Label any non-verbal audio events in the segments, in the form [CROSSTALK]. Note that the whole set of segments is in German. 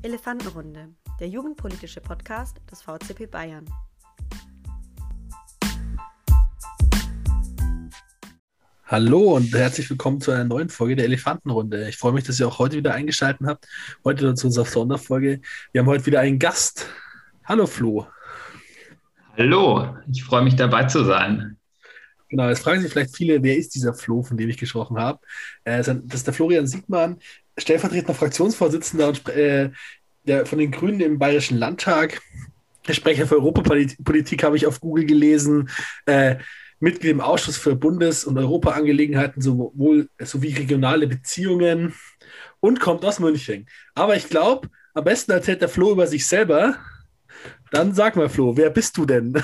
Elefantenrunde, der jugendpolitische Podcast des VCP Bayern. Hallo und herzlich willkommen zu einer neuen Folge der Elefantenrunde. Ich freue mich, dass ihr auch heute wieder eingeschaltet habt. Heute zu unserer Sonderfolge. Wir haben heute wieder einen Gast. Hallo Flo. Hallo, ich freue mich dabei zu sein. Genau, jetzt fragen sich vielleicht viele, wer ist dieser Flo, von dem ich gesprochen habe? Äh, das ist der Florian Siegmann, stellvertretender Fraktionsvorsitzender und äh, der, von den Grünen im Bayerischen Landtag. Der Sprecher für Europapolitik habe ich auf Google gelesen. Äh, Mitglied im Ausschuss für Bundes- und Europaangelegenheiten sowohl sowie regionale Beziehungen und kommt aus München. Aber ich glaube, am besten erzählt der Flo über sich selber. Dann sag mal, Flo, wer bist du denn?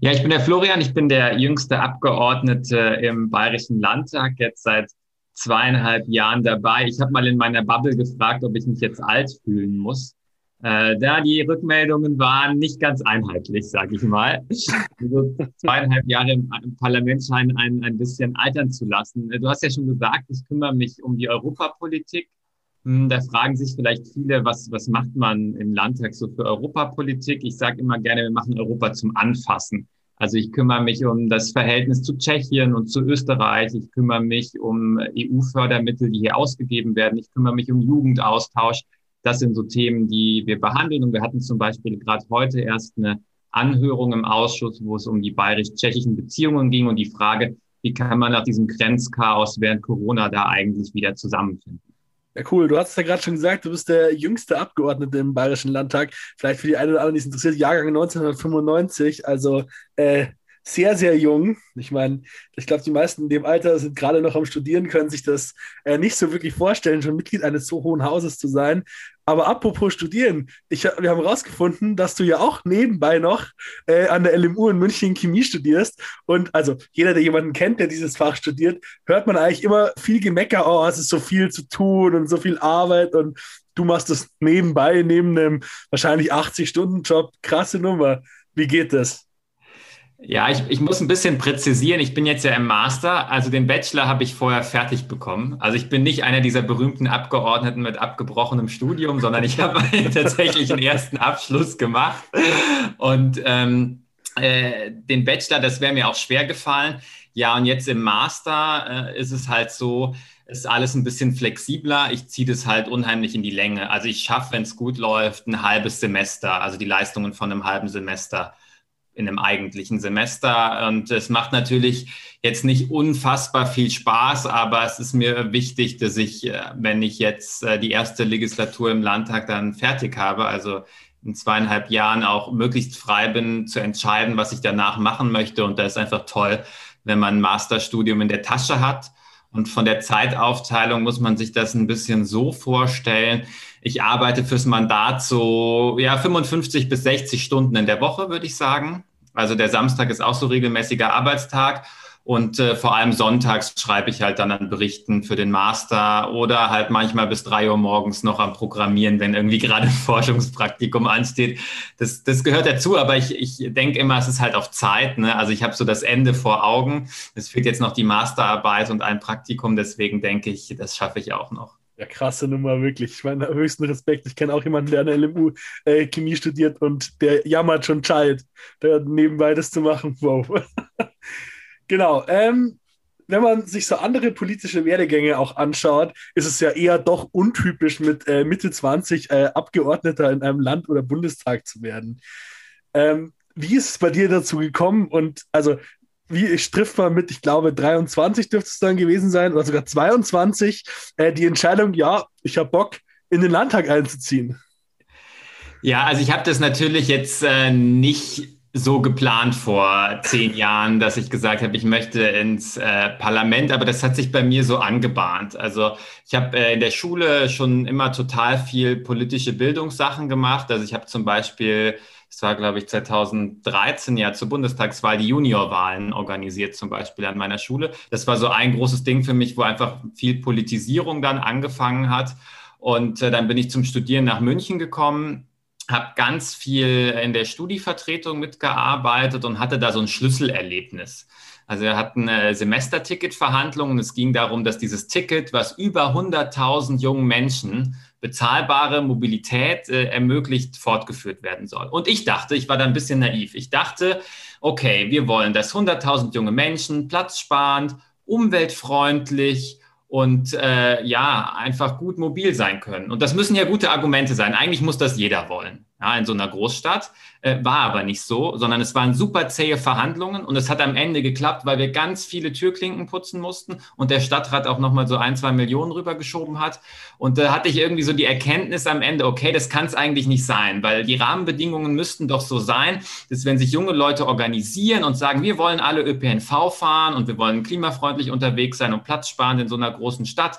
Ja, ich bin der Florian, ich bin der jüngste Abgeordnete im Bayerischen Landtag, jetzt seit zweieinhalb Jahren dabei. Ich habe mal in meiner Bubble gefragt, ob ich mich jetzt alt fühlen muss. Äh, da die Rückmeldungen waren nicht ganz einheitlich, sage ich mal. Also zweieinhalb Jahre im, im Parlament scheinen einen ein bisschen altern zu lassen. Du hast ja schon gesagt, ich kümmere mich um die Europapolitik hm, da fragen sich vielleicht viele, was, was macht man im Landtag so für Europapolitik? Ich sage immer gerne, wir machen Europa zum Anfassen. Also ich kümmere mich um das Verhältnis zu Tschechien und zu Österreich. Ich kümmere mich um EU-Fördermittel, die hier ausgegeben werden. Ich kümmere mich um Jugendaustausch. Das sind so Themen, die wir behandeln. Und wir hatten zum Beispiel gerade heute erst eine Anhörung im Ausschuss, wo es um die bayerisch-tschechischen Beziehungen ging und die Frage, wie kann man nach diesem Grenzchaos während Corona da eigentlich wieder zusammenfinden. Ja, cool. Du hast es ja gerade schon gesagt, du bist der jüngste Abgeordnete im Bayerischen Landtag. Vielleicht für die einen oder anderen, die es interessiert, Jahrgang 1995. Also äh, sehr, sehr jung. Ich meine, ich glaube, die meisten in dem Alter sind gerade noch am Studieren, können sich das äh, nicht so wirklich vorstellen, schon Mitglied eines so hohen Hauses zu sein. Aber apropos Studieren, ich, wir haben herausgefunden, dass du ja auch nebenbei noch äh, an der LMU in München Chemie studierst. Und also jeder, der jemanden kennt, der dieses Fach studiert, hört man eigentlich immer viel Gemecker, oh, es ist so viel zu tun und so viel Arbeit und du machst das nebenbei, neben einem wahrscheinlich 80-Stunden-Job. Krasse Nummer. Wie geht das? Ja, ich, ich muss ein bisschen präzisieren. Ich bin jetzt ja im Master, also den Bachelor habe ich vorher fertig bekommen. Also ich bin nicht einer dieser berühmten Abgeordneten mit abgebrochenem Studium, sondern ich [LAUGHS] habe tatsächlich einen ersten Abschluss gemacht. Und ähm, äh, den Bachelor, das wäre mir auch schwer gefallen. Ja, und jetzt im Master äh, ist es halt so, ist alles ein bisschen flexibler. Ich ziehe das halt unheimlich in die Länge. Also ich schaffe, wenn es gut läuft, ein halbes Semester, also die Leistungen von einem halben Semester in einem eigentlichen Semester. Und es macht natürlich jetzt nicht unfassbar viel Spaß, aber es ist mir wichtig, dass ich, äh, wenn ich jetzt äh, die erste Legislatur im Landtag dann fertig habe, also in zweieinhalb Jahren auch möglichst frei bin zu entscheiden, was ich danach machen möchte. Und da ist einfach toll, wenn man ein Masterstudium in der Tasche hat. Und von der Zeitaufteilung muss man sich das ein bisschen so vorstellen. Ich arbeite fürs Mandat so ja 55 bis 60 Stunden in der Woche, würde ich sagen. Also der Samstag ist auch so regelmäßiger Arbeitstag. Und äh, vor allem sonntags schreibe ich halt dann an Berichten für den Master oder halt manchmal bis drei Uhr morgens noch am Programmieren, wenn irgendwie gerade ein [LAUGHS] Forschungspraktikum ansteht. Das, das gehört dazu, aber ich, ich denke immer, es ist halt auf Zeit. Ne? Also ich habe so das Ende vor Augen. Es fehlt jetzt noch die Masterarbeit und ein Praktikum, deswegen denke ich, das schaffe ich auch noch. Ja, krasse Nummer, wirklich. Ich meine, höchsten Respekt. Ich kenne auch jemanden, der an der LMU äh, Chemie studiert und der jammert schon Child, der nebenbei das zu machen. Wow. [LAUGHS] genau. Ähm, wenn man sich so andere politische Werdegänge auch anschaut, ist es ja eher doch untypisch, mit äh, Mitte 20 äh, Abgeordneter in einem Land oder Bundestag zu werden. Ähm, wie ist es bei dir dazu gekommen? Und also wie trifft man mit, ich glaube, 23 dürfte es dann gewesen sein, oder sogar 22, äh, die Entscheidung, ja, ich habe Bock, in den Landtag einzuziehen? Ja, also ich habe das natürlich jetzt äh, nicht so geplant vor zehn Jahren, dass ich gesagt habe, ich möchte ins äh, Parlament, aber das hat sich bei mir so angebahnt. Also ich habe äh, in der Schule schon immer total viel politische Bildungssachen gemacht. Also ich habe zum Beispiel es war, glaube ich, 2013 ja zur Bundestagswahl die Juniorwahlen organisiert, zum Beispiel an meiner Schule. Das war so ein großes Ding für mich, wo einfach viel Politisierung dann angefangen hat. Und äh, dann bin ich zum Studieren nach München gekommen, habe ganz viel in der Studievertretung mitgearbeitet und hatte da so ein Schlüsselerlebnis. Also wir hatten Semesterticket-Verhandlungen. Es ging darum, dass dieses Ticket, was über 100.000 jungen Menschen bezahlbare Mobilität äh, ermöglicht, fortgeführt werden soll. Und ich dachte, ich war da ein bisschen naiv. Ich dachte, okay, wir wollen, dass 100.000 junge Menschen platzsparend, umweltfreundlich und äh, ja, einfach gut mobil sein können. Und das müssen ja gute Argumente sein. Eigentlich muss das jeder wollen ja, in so einer Großstadt. Äh, war aber nicht so, sondern es waren super zähe Verhandlungen und es hat am Ende geklappt, weil wir ganz viele Türklinken putzen mussten und der Stadtrat auch nochmal so ein, zwei Millionen rübergeschoben hat. Und da hatte ich irgendwie so die Erkenntnis am Ende, okay, das kann es eigentlich nicht sein, weil die Rahmenbedingungen müssten doch so sein, dass wenn sich junge Leute organisieren und sagen, wir wollen alle ÖPNV fahren und wir wollen klimafreundlich unterwegs sein und Platz sparen in so einer großen Stadt,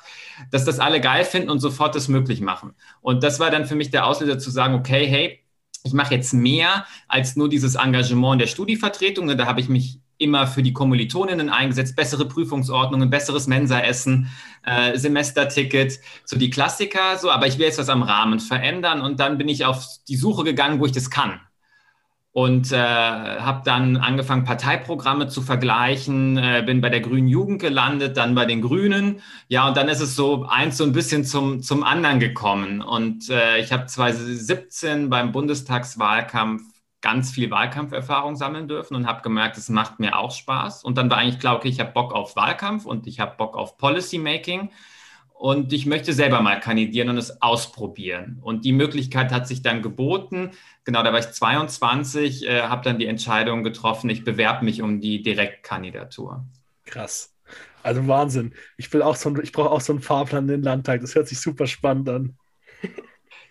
dass das alle geil finden und sofort das möglich machen. Und das war dann für mich der Auslöser zu sagen, okay, hey, ich mache jetzt mehr als nur dieses Engagement der Studievertretung. Da habe ich mich immer für die Kommilitoninnen eingesetzt, bessere Prüfungsordnungen, besseres Mensaessen, äh, Semesterticket, so die Klassiker, so, aber ich will jetzt was am Rahmen verändern. Und dann bin ich auf die Suche gegangen, wo ich das kann und äh, habe dann angefangen, Parteiprogramme zu vergleichen, äh, bin bei der Grünen Jugend gelandet, dann bei den Grünen. Ja, und dann ist es so eins so ein bisschen zum, zum anderen gekommen. Und äh, ich habe 2017 beim Bundestagswahlkampf ganz viel Wahlkampferfahrung sammeln dürfen und habe gemerkt, es macht mir auch Spaß. Und dann war eigentlich klar, okay, ich habe Bock auf Wahlkampf und ich habe Bock auf Policymaking und ich möchte selber mal kandidieren und es ausprobieren. Und die Möglichkeit hat sich dann geboten. Genau, da war ich 22, äh, habe dann die Entscheidung getroffen, ich bewerbe mich um die Direktkandidatur. Krass. Also Wahnsinn. Ich will auch so ich brauche auch so einen Fahrplan in den Landtag. Das hört sich super spannend an.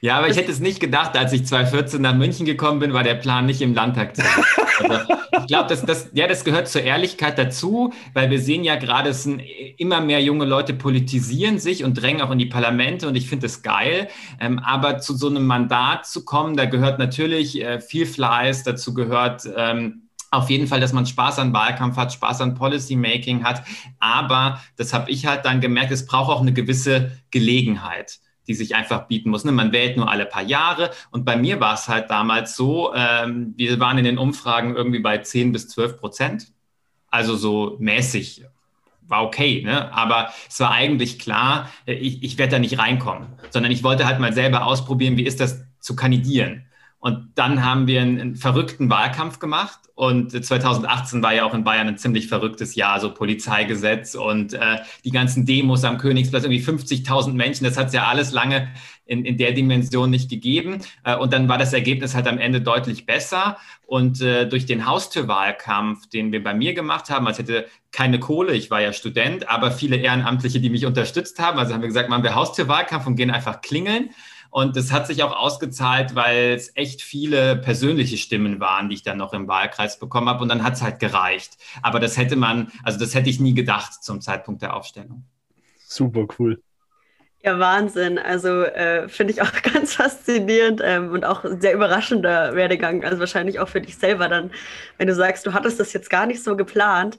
Ja, aber ich hätte es nicht gedacht, als ich 2014 nach München gekommen bin, war der Plan nicht im Landtag zu sein. [LAUGHS] Also, ich glaube, das, das, ja, das gehört zur Ehrlichkeit dazu, weil wir sehen ja gerade, es sind immer mehr junge Leute politisieren sich und drängen auch in die Parlamente und ich finde das geil. Ähm, aber zu so einem Mandat zu kommen, da gehört natürlich äh, viel Fleiß, dazu gehört ähm, auf jeden Fall, dass man Spaß an Wahlkampf hat, Spaß an Policymaking hat. Aber das habe ich halt dann gemerkt, es braucht auch eine gewisse Gelegenheit die sich einfach bieten muss. Ne? Man wählt nur alle paar Jahre. Und bei mir war es halt damals so, ähm, wir waren in den Umfragen irgendwie bei 10 bis 12 Prozent. Also so mäßig. War okay, ne? aber es war eigentlich klar, äh, ich, ich werde da nicht reinkommen, sondern ich wollte halt mal selber ausprobieren, wie ist das zu kandidieren. Und dann haben wir einen, einen, verrückten Wahlkampf gemacht. Und 2018 war ja auch in Bayern ein ziemlich verrücktes Jahr, so Polizeigesetz und äh, die ganzen Demos am Königsplatz, irgendwie 50.000 Menschen. Das hat es ja alles lange in, in der Dimension nicht gegeben. Äh, und dann war das Ergebnis halt am Ende deutlich besser. Und äh, durch den Haustürwahlkampf, den wir bei mir gemacht haben, als hätte keine Kohle, ich war ja Student, aber viele Ehrenamtliche, die mich unterstützt haben, also haben wir gesagt, machen wir Haustürwahlkampf und gehen einfach klingeln. Und das hat sich auch ausgezahlt, weil es echt viele persönliche Stimmen waren, die ich dann noch im Wahlkreis bekommen habe. Und dann hat es halt gereicht. Aber das hätte man, also das hätte ich nie gedacht zum Zeitpunkt der Aufstellung. Super cool. Ja, Wahnsinn. Also äh, finde ich auch [LAUGHS] ganz faszinierend ähm, und auch sehr überraschender Werdegang. Also wahrscheinlich auch für dich selber dann, wenn du sagst, du hattest das jetzt gar nicht so geplant.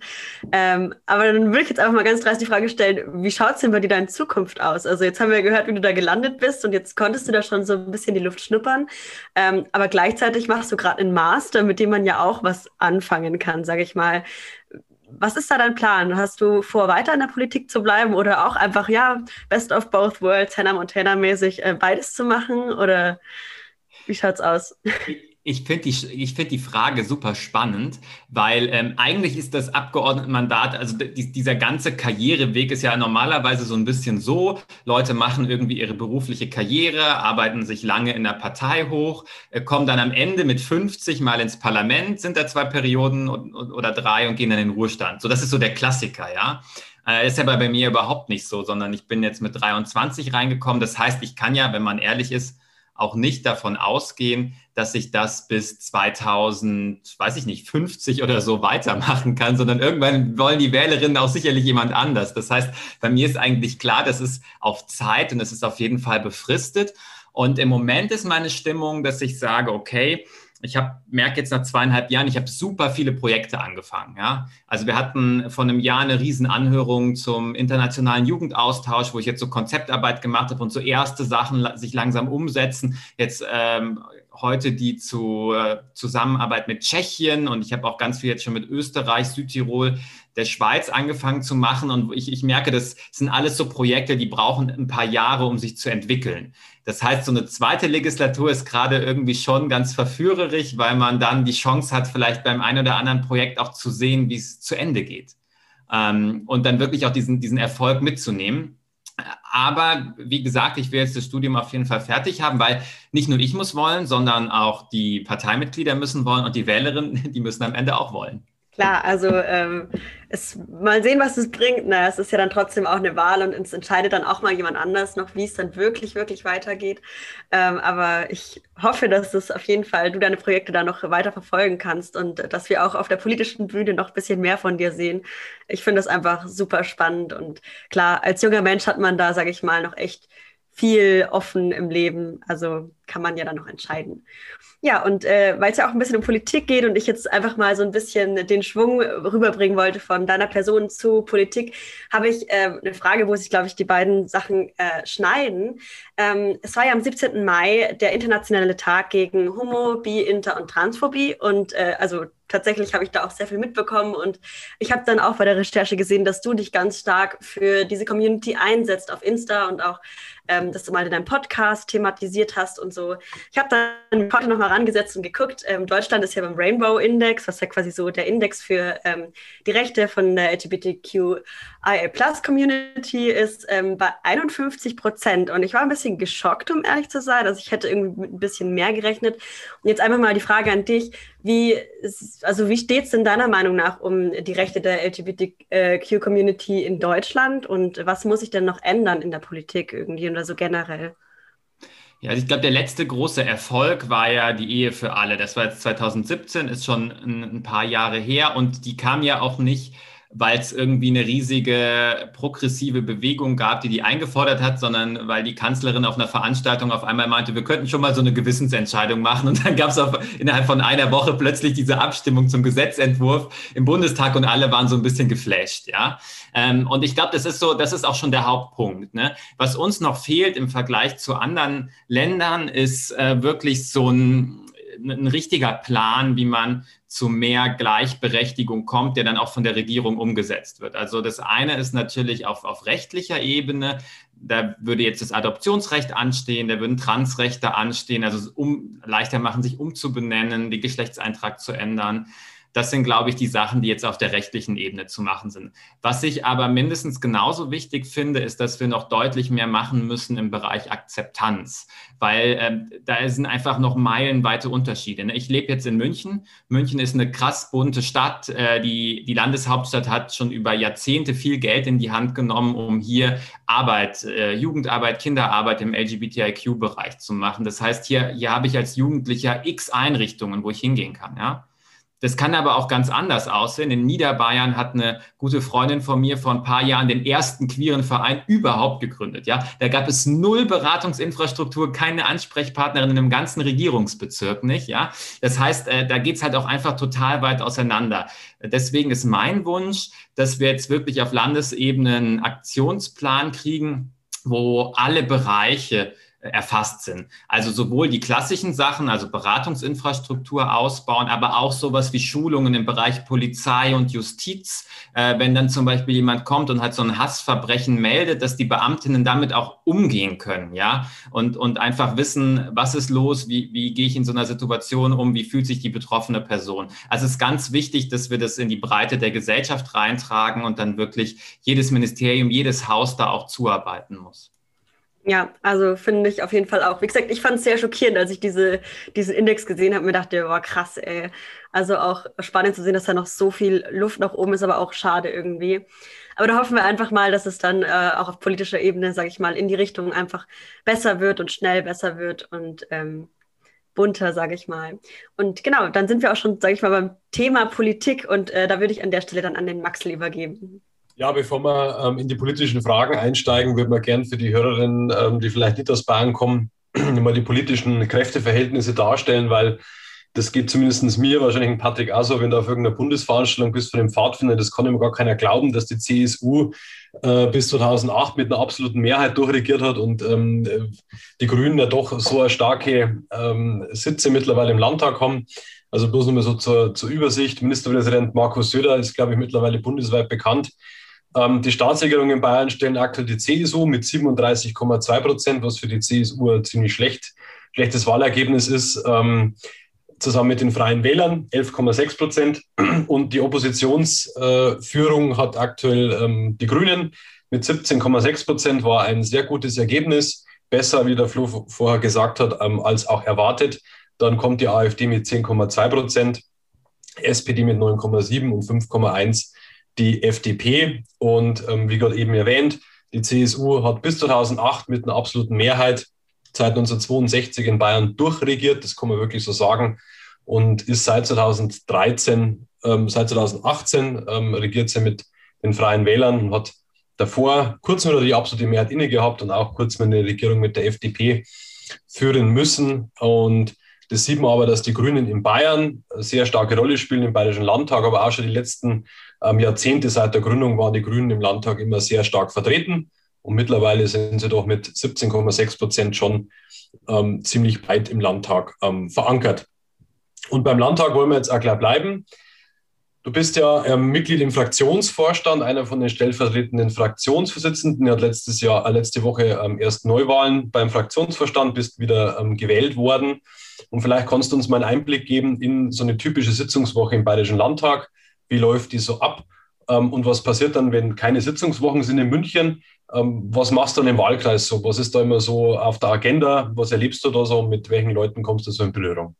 Ähm, aber dann würde ich jetzt einfach mal ganz dreist die Frage stellen, wie schaut es denn bei dir da in Zukunft aus? Also jetzt haben wir gehört, wie du da gelandet bist und jetzt konntest du da schon so ein bisschen die Luft schnuppern. Ähm, aber gleichzeitig machst du gerade einen Master, mit dem man ja auch was anfangen kann, sage ich mal. Was ist da dein Plan? Hast du vor, weiter in der Politik zu bleiben oder auch einfach, ja, Best of Both Worlds, Hannah Montana-mäßig äh, beides zu machen? Oder wie schaut's aus? Ich finde die, find die Frage super spannend, weil ähm, eigentlich ist das Abgeordnetenmandat, also die, dieser ganze Karriereweg ist ja normalerweise so ein bisschen so, Leute machen irgendwie ihre berufliche Karriere, arbeiten sich lange in der Partei hoch, äh, kommen dann am Ende mit 50 mal ins Parlament, sind da zwei Perioden und, oder drei und gehen dann in den Ruhestand. So, das ist so der Klassiker, ja. Äh, ist aber bei mir überhaupt nicht so, sondern ich bin jetzt mit 23 reingekommen. Das heißt, ich kann ja, wenn man ehrlich ist, auch nicht davon ausgehen, dass ich das bis 2000, weiß ich nicht, 50 oder so weitermachen kann, sondern irgendwann wollen die Wählerinnen auch sicherlich jemand anders. Das heißt, bei mir ist eigentlich klar, das ist auf Zeit und es ist auf jeden Fall befristet. Und im Moment ist meine Stimmung, dass ich sage, okay, ich habe merke jetzt nach zweieinhalb Jahren, ich habe super viele Projekte angefangen. Ja? Also wir hatten vor einem Jahr eine riesen Anhörung zum internationalen Jugendaustausch, wo ich jetzt so Konzeptarbeit gemacht habe und so erste Sachen sich langsam umsetzen. Jetzt ähm, heute die zu, äh, Zusammenarbeit mit Tschechien und ich habe auch ganz viel jetzt schon mit Österreich, Südtirol der Schweiz angefangen zu machen und ich, ich merke, das sind alles so Projekte, die brauchen ein paar Jahre, um sich zu entwickeln. Das heißt, so eine zweite Legislatur ist gerade irgendwie schon ganz verführerisch, weil man dann die Chance hat, vielleicht beim einen oder anderen Projekt auch zu sehen, wie es zu Ende geht. Ähm, und dann wirklich auch diesen, diesen Erfolg mitzunehmen. Aber wie gesagt, ich will jetzt das Studium auf jeden Fall fertig haben, weil nicht nur ich muss wollen, sondern auch die Parteimitglieder müssen wollen und die Wählerinnen, [LAUGHS] die müssen am Ende auch wollen. Klar, also ähm, es, mal sehen, was es bringt. Na, es ist ja dann trotzdem auch eine Wahl und es entscheidet dann auch mal jemand anders noch, wie es dann wirklich, wirklich weitergeht. Ähm, aber ich hoffe, dass es auf jeden Fall du deine Projekte da noch weiter verfolgen kannst und dass wir auch auf der politischen Bühne noch ein bisschen mehr von dir sehen. Ich finde das einfach super spannend und klar, als junger Mensch hat man da, sage ich mal, noch echt viel offen im Leben. Also kann man ja dann noch entscheiden. Ja, und äh, weil es ja auch ein bisschen um Politik geht und ich jetzt einfach mal so ein bisschen den Schwung rüberbringen wollte von deiner Person zu Politik, habe ich äh, eine Frage, wo sich, glaube ich, die beiden Sachen äh, schneiden. Ähm, es war ja am 17. Mai der internationale Tag gegen Homo, Bi, Inter und Transphobie und äh, also tatsächlich habe ich da auch sehr viel mitbekommen und ich habe dann auch bei der Recherche gesehen, dass du dich ganz stark für diese Community einsetzt auf Insta und auch, ähm, dass du mal in deinem Podcast thematisiert hast und so. Ich habe dann heute nochmal rangesetzt und geguckt. Ähm, Deutschland ist ja beim Rainbow Index, was ja quasi so der Index für ähm, die Rechte von der LGBTQIA Plus Community ist, ähm, bei 51 Prozent. Und ich war ein bisschen geschockt, um ehrlich zu sein. Also ich hätte irgendwie mit ein bisschen mehr gerechnet. Und jetzt einfach mal die Frage an dich. Wie, also wie steht es denn deiner Meinung nach um die Rechte der LGBTQ-Community in Deutschland und was muss sich denn noch ändern in der Politik irgendwie oder so generell? Ja, ich glaube, der letzte große Erfolg war ja die Ehe für alle. Das war jetzt 2017, ist schon ein, ein paar Jahre her und die kam ja auch nicht weil es irgendwie eine riesige progressive Bewegung gab, die die eingefordert hat, sondern weil die Kanzlerin auf einer Veranstaltung auf einmal meinte, wir könnten schon mal so eine Gewissensentscheidung machen. Und dann gab es innerhalb von einer Woche plötzlich diese Abstimmung zum Gesetzentwurf im Bundestag und alle waren so ein bisschen geflasht, ja. Ähm, und ich glaube, das ist so, das ist auch schon der Hauptpunkt. Ne? Was uns noch fehlt im Vergleich zu anderen Ländern, ist äh, wirklich so ein ein richtiger Plan, wie man zu mehr Gleichberechtigung kommt, der dann auch von der Regierung umgesetzt wird. Also das eine ist natürlich auf, auf rechtlicher Ebene, da würde jetzt das Adoptionsrecht anstehen, da würden Transrechte anstehen, also um leichter machen, sich umzubenennen, den Geschlechtseintrag zu ändern. Das sind, glaube ich, die Sachen, die jetzt auf der rechtlichen Ebene zu machen sind. Was ich aber mindestens genauso wichtig finde, ist, dass wir noch deutlich mehr machen müssen im Bereich Akzeptanz, weil äh, da sind einfach noch meilenweite Unterschiede. Ne? Ich lebe jetzt in München. München ist eine krass bunte Stadt. Äh, die, die Landeshauptstadt hat schon über Jahrzehnte viel Geld in die Hand genommen, um hier Arbeit, äh, Jugendarbeit, Kinderarbeit im LGBTIQ-Bereich zu machen. Das heißt, hier, hier habe ich als Jugendlicher x Einrichtungen, wo ich hingehen kann. Ja? Das kann aber auch ganz anders aussehen. In Niederbayern hat eine gute Freundin von mir vor ein paar Jahren den ersten queeren Verein überhaupt gegründet. Ja, da gab es null Beratungsinfrastruktur, keine Ansprechpartnerin in einem ganzen Regierungsbezirk nicht. Ja, das heißt, äh, da geht's halt auch einfach total weit auseinander. Deswegen ist mein Wunsch, dass wir jetzt wirklich auf Landesebene einen Aktionsplan kriegen, wo alle Bereiche erfasst sind. Also sowohl die klassischen Sachen, also Beratungsinfrastruktur ausbauen, aber auch sowas wie Schulungen im Bereich Polizei und Justiz. Äh, wenn dann zum Beispiel jemand kommt und hat so ein Hassverbrechen meldet, dass die Beamtinnen damit auch umgehen können, ja, und, und einfach wissen, was ist los, wie, wie gehe ich in so einer Situation um, wie fühlt sich die betroffene Person. Also es ist ganz wichtig, dass wir das in die Breite der Gesellschaft reintragen und dann wirklich jedes Ministerium, jedes Haus da auch zuarbeiten muss. Ja, also finde ich auf jeden Fall auch. Wie gesagt, ich fand es sehr schockierend, als ich diese, diesen Index gesehen habe. Mir dachte, boah, krass, ey. Also auch spannend zu sehen, dass da noch so viel Luft nach oben ist, aber auch schade irgendwie. Aber da hoffen wir einfach mal, dass es dann äh, auch auf politischer Ebene, sage ich mal, in die Richtung einfach besser wird und schnell besser wird und ähm, bunter, sage ich mal. Und genau, dann sind wir auch schon, sage ich mal, beim Thema Politik und äh, da würde ich an der Stelle dann an den Maxel übergeben. Ja, bevor wir ähm, in die politischen Fragen einsteigen, würde man gern für die Hörerinnen, ähm, die vielleicht nicht aus Bayern kommen, [CLEARS THROAT] mal die politischen Kräfteverhältnisse darstellen, weil das geht zumindest mir, wahrscheinlich in Patrick auch so, wenn du auf irgendeiner Bundesveranstaltung bist von dem Pfadfinder, das kann immer gar keiner glauben, dass die CSU äh, bis 2008 mit einer absoluten Mehrheit durchregiert hat und ähm, die Grünen ja doch so eine starke ähm, Sitze mittlerweile im Landtag haben. Also bloß nochmal so zur, zur Übersicht. Ministerpräsident Markus Söder ist, glaube ich, mittlerweile bundesweit bekannt. Ähm, die Staatsregierung in Bayern stellen aktuell die CSU mit 37,2 Prozent, was für die CSU ein ziemlich schlecht, schlechtes Wahlergebnis ist. Ähm, zusammen mit den Freien Wählern 11,6 Prozent. Und die Oppositionsführung äh, hat aktuell ähm, die Grünen mit 17,6 Prozent, war ein sehr gutes Ergebnis. Besser, wie der Flo vorher gesagt hat, ähm, als auch erwartet. Dann kommt die AfD mit 10,2 Prozent, SPD mit 9,7 und 5,1 die FDP. Und ähm, wie gerade eben erwähnt, die CSU hat bis 2008 mit einer absoluten Mehrheit seit 1962 in Bayern durchregiert, das kann man wirklich so sagen, und ist seit 2013, ähm, seit 2018 ähm, regiert sie mit den Freien Wählern und hat davor kurz nur die absolute Mehrheit inne gehabt und auch kurz mal eine Regierung mit der FDP führen müssen. Und das sieht man aber, dass die Grünen in Bayern eine sehr starke Rolle spielen im Bayerischen Landtag, aber auch schon die letzten ähm, Jahrzehnte seit der Gründung waren die Grünen im Landtag immer sehr stark vertreten. Und mittlerweile sind sie doch mit 17,6 Prozent schon ähm, ziemlich weit im Landtag ähm, verankert. Und beim Landtag wollen wir jetzt auch gleich bleiben. Du bist ja ähm, Mitglied im Fraktionsvorstand, einer von den stellvertretenden Fraktionsvorsitzenden. Er hat letztes Jahr, äh, letzte Woche ähm, erst Neuwahlen beim Fraktionsvorstand, bist wieder ähm, gewählt worden. Und vielleicht kannst du uns mal einen Einblick geben in so eine typische Sitzungswoche im Bayerischen Landtag. Wie läuft die so ab? Ähm, und was passiert dann, wenn keine Sitzungswochen sind in München? Ähm, was machst du dann im Wahlkreis so? Was ist da immer so auf der Agenda? Was erlebst du da so? Mit welchen Leuten kommst du so in Berührung?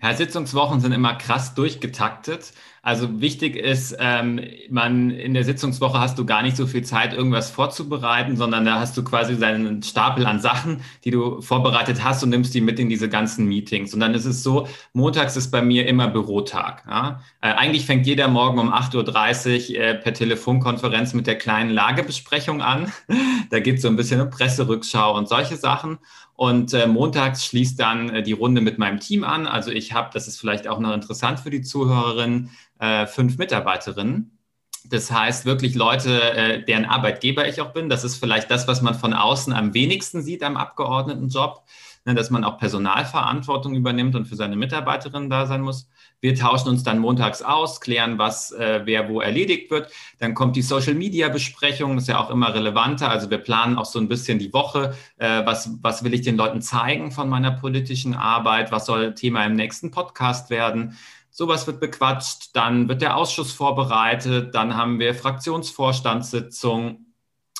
Ja, Sitzungswochen sind immer krass durchgetaktet. Also wichtig ist, ähm, man in der Sitzungswoche hast du gar nicht so viel Zeit, irgendwas vorzubereiten, sondern da hast du quasi deinen Stapel an Sachen, die du vorbereitet hast und nimmst die mit in diese ganzen Meetings. Und dann ist es so, montags ist bei mir immer Bürotag. Ja? Äh, eigentlich fängt jeder Morgen um 8.30 Uhr äh, per Telefonkonferenz mit der kleinen Lagebesprechung an. [LAUGHS] da geht es so ein bisschen um Presserückschau und solche Sachen. Und äh, montags schließt dann äh, die Runde mit meinem Team an. Also ich habe, das ist vielleicht auch noch interessant für die Zuhörerinnen, äh, fünf Mitarbeiterinnen. Das heißt wirklich Leute, äh, deren Arbeitgeber ich auch bin. Das ist vielleicht das, was man von außen am wenigsten sieht am Abgeordnetenjob, ne, dass man auch Personalverantwortung übernimmt und für seine Mitarbeiterinnen da sein muss. Wir tauschen uns dann montags aus, klären, was äh, wer wo erledigt wird. Dann kommt die Social Media Besprechung, das ist ja auch immer relevanter. Also wir planen auch so ein bisschen die Woche, äh, was, was will ich den Leuten zeigen von meiner politischen Arbeit, was soll Thema im nächsten Podcast werden. Sowas wird bequatscht, dann wird der Ausschuss vorbereitet, dann haben wir Fraktionsvorstandssitzung,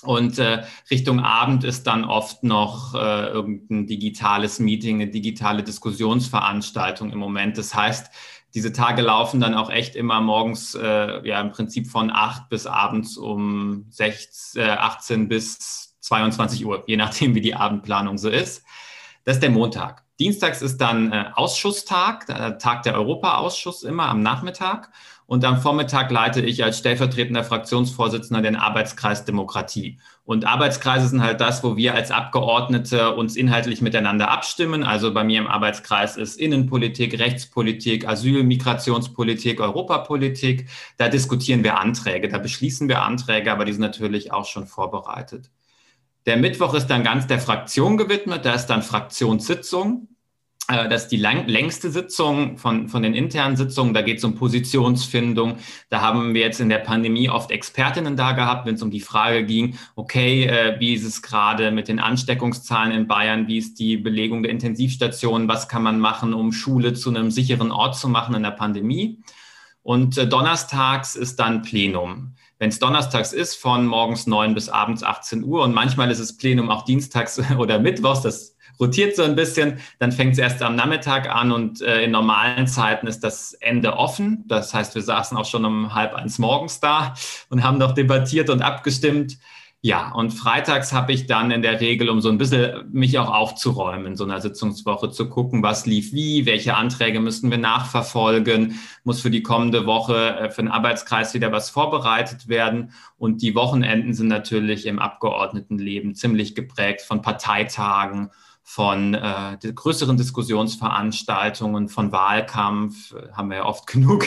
und äh, Richtung Abend ist dann oft noch äh, irgendein digitales Meeting, eine digitale Diskussionsveranstaltung im Moment. Das heißt, diese Tage laufen dann auch echt immer morgens, äh, ja, im Prinzip von 8 bis abends um 16, äh, 18 bis 22 Uhr, je nachdem, wie die Abendplanung so ist. Das ist der Montag. Dienstags ist dann äh, Ausschusstag, äh, Tag der Europaausschuss immer am Nachmittag. Und am Vormittag leite ich als stellvertretender Fraktionsvorsitzender den Arbeitskreis Demokratie. Und Arbeitskreise sind halt das, wo wir als Abgeordnete uns inhaltlich miteinander abstimmen. Also bei mir im Arbeitskreis ist Innenpolitik, Rechtspolitik, Asyl, Migrationspolitik, Europapolitik. Da diskutieren wir Anträge, da beschließen wir Anträge, aber die sind natürlich auch schon vorbereitet. Der Mittwoch ist dann ganz der Fraktion gewidmet. Da ist dann Fraktionssitzung. Äh, das ist die lang, längste Sitzung von, von den internen Sitzungen. Da geht es um Positionsfindung. Da haben wir jetzt in der Pandemie oft Expertinnen da gehabt, wenn es um die Frage ging, okay, äh, wie ist es gerade mit den Ansteckungszahlen in Bayern? Wie ist die Belegung der Intensivstationen? Was kann man machen, um Schule zu einem sicheren Ort zu machen in der Pandemie? Und äh, donnerstags ist dann Plenum. Wenn es donnerstags ist, von morgens neun bis abends 18 Uhr und manchmal ist es Plenum auch dienstags [LAUGHS] oder mittwochs, das rotiert so ein bisschen. Dann fängt es erst am Nachmittag an und äh, in normalen Zeiten ist das Ende offen. Das heißt, wir saßen auch schon um halb eins morgens da und haben noch debattiert und abgestimmt. Ja, und freitags habe ich dann in der Regel, um so ein bisschen mich auch aufzuräumen, in so einer Sitzungswoche zu gucken, was lief wie, welche Anträge müssten wir nachverfolgen, muss für die kommende Woche äh, für den Arbeitskreis wieder was vorbereitet werden. Und die Wochenenden sind natürlich im Abgeordnetenleben ziemlich geprägt von Parteitagen von äh, größeren Diskussionsveranstaltungen, von Wahlkampf, äh, haben wir ja oft [LAUGHS] genug,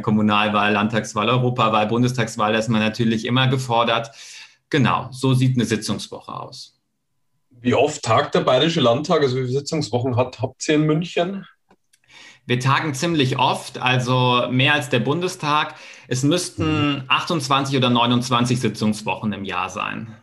Kommunalwahl, Landtagswahl, Europawahl, Bundestagswahl, da ist man natürlich immer gefordert. Genau, so sieht eine Sitzungswoche aus. Wie oft tagt der Bayerische Landtag? Also wie viele Sitzungswochen hat, habt ihr in München? Wir tagen ziemlich oft, also mehr als der Bundestag. Es müssten 28 oder 29 Sitzungswochen im Jahr sein.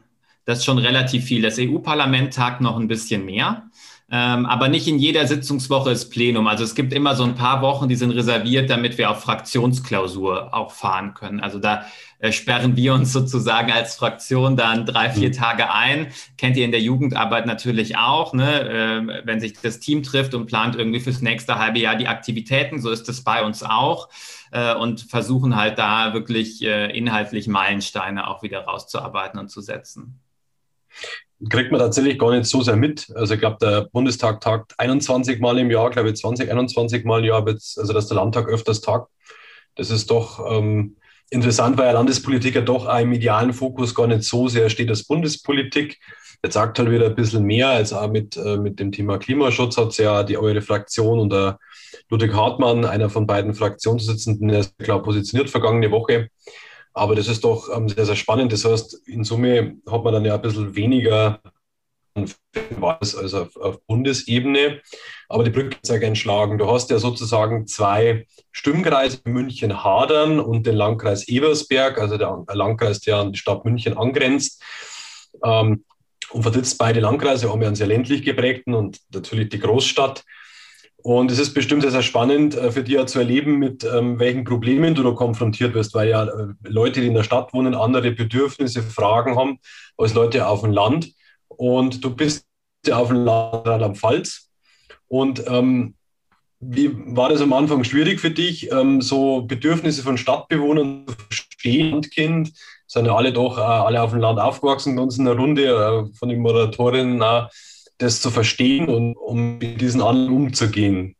Das ist schon relativ viel. Das EU-Parlament tagt noch ein bisschen mehr. Ähm, aber nicht in jeder Sitzungswoche ist Plenum. Also es gibt immer so ein paar Wochen, die sind reserviert, damit wir auf Fraktionsklausur auch fahren können. Also da äh, sperren wir uns [LAUGHS] sozusagen als Fraktion dann drei, vier mhm. Tage ein. Kennt ihr in der Jugendarbeit natürlich auch, ne? äh, wenn sich das Team trifft und plant irgendwie fürs nächste halbe Jahr die Aktivitäten. So ist es bei uns auch äh, und versuchen halt da wirklich äh, inhaltlich Meilensteine auch wieder rauszuarbeiten und zu setzen kriegt man tatsächlich gar nicht so sehr mit. Also ich glaube, der Bundestag tagt 21 Mal im Jahr, glaube ich 20, 21 Mal im Jahr, also dass der Landtag öfters tagt. Das ist doch ähm, interessant, weil ja Landespolitik ja doch auch im medialen Fokus gar nicht so sehr steht als Bundespolitik. Jetzt sagt halt wieder ein bisschen mehr, als auch mit, äh, mit dem Thema Klimaschutz hat es ja die eure Fraktion und der Ludwig Hartmann, einer von beiden Fraktionssitzenden, der ist klar positioniert vergangene Woche. Aber das ist doch ähm, sehr, sehr spannend. Das heißt, in Summe hat man dann ja ein bisschen weniger als auf, auf Bundesebene. Aber die Brücke sehr gerne schlagen. Du hast ja sozusagen zwei Stimmkreise, München Hadern und den Landkreis Ebersberg, also der Landkreis, der an die Stadt München angrenzt. Ähm, und vertrittst beide Landkreise, haben ja einen sehr ländlich geprägten und natürlich die Großstadt. Und es ist bestimmt sehr, sehr spannend äh, für dich zu erleben, mit ähm, welchen Problemen du da konfrontiert wirst, weil ja äh, Leute, die in der Stadt wohnen, andere Bedürfnisse, Fragen haben als Leute auf dem Land. Und du bist ja auf dem Land am Pfalz. Und ähm, wie war das am Anfang schwierig für dich, ähm, so Bedürfnisse von Stadtbewohnern zu verstehen? Kind, sind ja alle doch äh, alle auf dem Land aufgewachsen, bei uns in der Runde äh, von den Moderatorinnen. Äh, das zu verstehen und um mit diesen anderen umzugehen.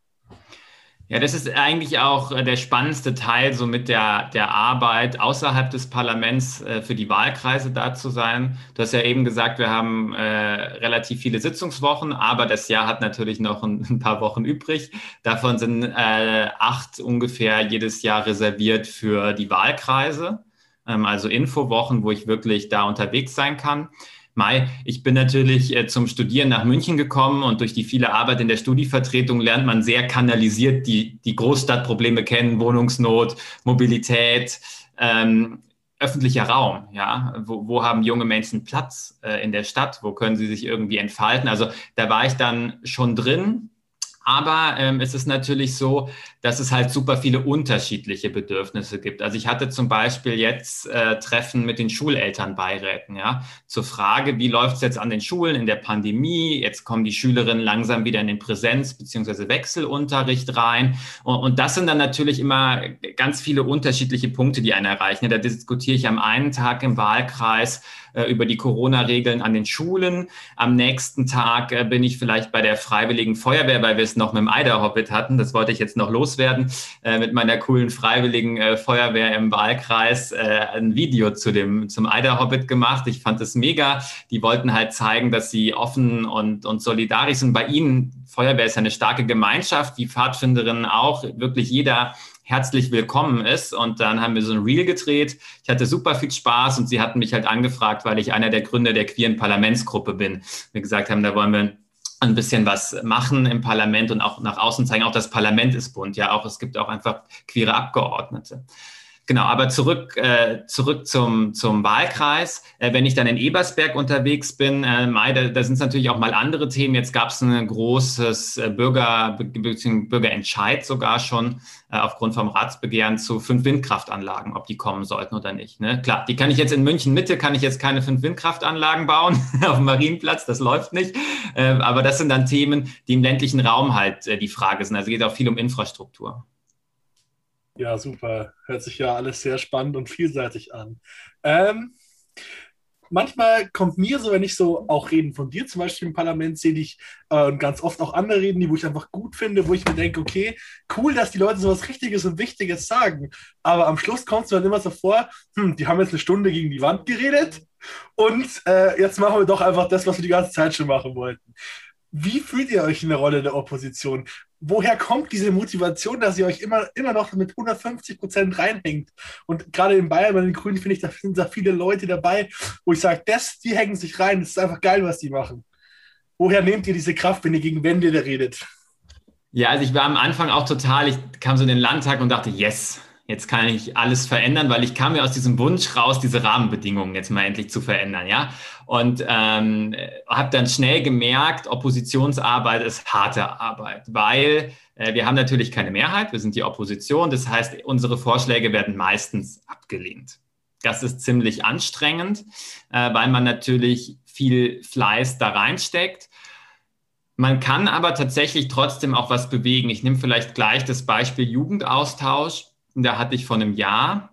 Ja, das ist eigentlich auch äh, der spannendste Teil, so mit der, der Arbeit außerhalb des Parlaments äh, für die Wahlkreise da zu sein. Du hast ja eben gesagt, wir haben äh, relativ viele Sitzungswochen, aber das Jahr hat natürlich noch ein, [LAUGHS] ein paar Wochen übrig. Davon sind äh, acht ungefähr jedes Jahr reserviert für die Wahlkreise, ähm, also Infowochen, wo ich wirklich da unterwegs sein kann. Mai, ich bin natürlich äh, zum Studieren nach München gekommen und durch die viele Arbeit in der Studievertretung lernt man sehr kanalisiert die, die Großstadtprobleme kennen, Wohnungsnot, Mobilität, ähm, öffentlicher Raum, ja, wo, wo haben junge Menschen Platz äh, in der Stadt, wo können sie sich irgendwie entfalten. Also da war ich dann schon drin. Aber ähm, es ist natürlich so, dass es halt super viele unterschiedliche Bedürfnisse gibt. Also ich hatte zum Beispiel jetzt äh, Treffen mit den Schulelternbeiräten, ja, zur Frage, wie läuft es jetzt an den Schulen in der Pandemie? Jetzt kommen die Schülerinnen langsam wieder in den Präsenz- bzw. Wechselunterricht rein. Und, und, das sind dann natürlich immer ganz viele unterschiedliche Punkte, die einen erreichen. Da diskutiere ich am einen Tag im Wahlkreis äh, über die Corona-Regeln an den Schulen. Am nächsten Tag äh, bin ich vielleicht bei der Freiwilligen Feuerwehr, weil wir es noch mit dem Eider-Hobbit hatten. Das wollte ich jetzt noch loswerden. Äh, mit meiner coolen Freiwilligen äh, Feuerwehr im Wahlkreis äh, ein Video zu dem, zum Eider-Hobbit gemacht. Ich fand es mega. Die wollten halt zeigen, dass sie offen und, und solidarisch sind. Bei ihnen, Feuerwehr ist ja eine starke Gemeinschaft, die Pfadfinderinnen auch. Wirklich jeder herzlich willkommen ist. Und dann haben wir so ein Reel gedreht. Ich hatte super viel Spaß und sie hatten mich halt angefragt, weil ich einer der Gründer der queeren Parlamentsgruppe bin. Wir gesagt haben, da wollen wir ein bisschen was machen im Parlament und auch nach außen zeigen. Auch das Parlament ist bunt, ja, auch es gibt auch einfach queere Abgeordnete. Genau, aber zurück, äh, zurück zum, zum Wahlkreis. Äh, wenn ich dann in Ebersberg unterwegs bin, äh, Mai, da, da sind es natürlich auch mal andere Themen. Jetzt gab es ein großes äh, Bürger, Bürgerentscheid sogar schon äh, aufgrund vom Ratsbegehren zu fünf Windkraftanlagen, ob die kommen sollten oder nicht. Ne? Klar, die kann ich jetzt in München Mitte, kann ich jetzt keine fünf Windkraftanlagen bauen [LAUGHS] auf dem Marienplatz, das läuft nicht. Äh, aber das sind dann Themen, die im ländlichen Raum halt äh, die Frage sind. Also geht auch viel um Infrastruktur. Ja, super. Hört sich ja alles sehr spannend und vielseitig an. Ähm, manchmal kommt mir so, wenn ich so auch Reden von dir zum Beispiel im Parlament sehe, ich äh, ganz oft auch andere Reden, die wo ich einfach gut finde, wo ich mir denke, okay, cool, dass die Leute sowas Richtiges und Wichtiges sagen. Aber am Schluss kommt es dann immer so vor, hm, die haben jetzt eine Stunde gegen die Wand geredet und äh, jetzt machen wir doch einfach das, was wir die ganze Zeit schon machen wollten. Wie fühlt ihr euch in der Rolle der Opposition? Woher kommt diese Motivation, dass ihr euch immer, immer noch mit 150 Prozent reinhängt? Und gerade in Bayern bei den Grünen finde ich, da sind da viele Leute dabei, wo ich sage, das, die hängen sich rein, das ist einfach geil, was die machen. Woher nehmt ihr diese Kraft, wenn ihr gegen Wände redet? Ja, also ich war am Anfang auch total, ich kam so in den Landtag und dachte, yes, jetzt kann ich alles verändern, weil ich kam ja aus diesem Wunsch raus, diese Rahmenbedingungen jetzt mal endlich zu verändern, ja. Und ähm, habe dann schnell gemerkt, Oppositionsarbeit ist harte Arbeit, weil äh, wir haben natürlich keine Mehrheit, wir sind die Opposition, das heißt, unsere Vorschläge werden meistens abgelehnt. Das ist ziemlich anstrengend, äh, weil man natürlich viel Fleiß da reinsteckt. Man kann aber tatsächlich trotzdem auch was bewegen. Ich nehme vielleicht gleich das Beispiel Jugendaustausch. Da hatte ich vor einem Jahr,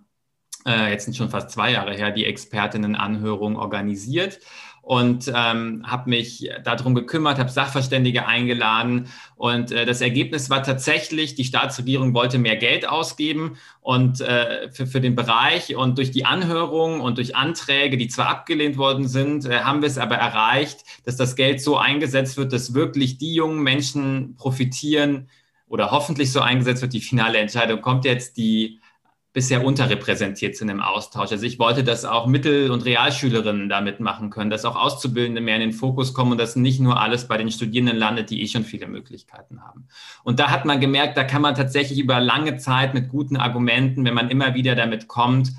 äh, jetzt sind schon fast zwei Jahre her, die Expertinnenanhörung organisiert und ähm, habe mich darum gekümmert, habe Sachverständige eingeladen und äh, das Ergebnis war tatsächlich, die Staatsregierung wollte mehr Geld ausgeben und äh, für, für den Bereich und durch die Anhörung und durch Anträge, die zwar abgelehnt worden sind, äh, haben wir es aber erreicht, dass das Geld so eingesetzt wird, dass wirklich die jungen Menschen profitieren oder hoffentlich so eingesetzt wird. Die finale Entscheidung kommt jetzt, die bisher unterrepräsentiert sind im Austausch. Also ich wollte, dass auch Mittel- und Realschülerinnen da mitmachen können, dass auch Auszubildende mehr in den Fokus kommen und dass nicht nur alles bei den Studierenden landet, die eh schon viele Möglichkeiten haben. Und da hat man gemerkt, da kann man tatsächlich über lange Zeit mit guten Argumenten, wenn man immer wieder damit kommt,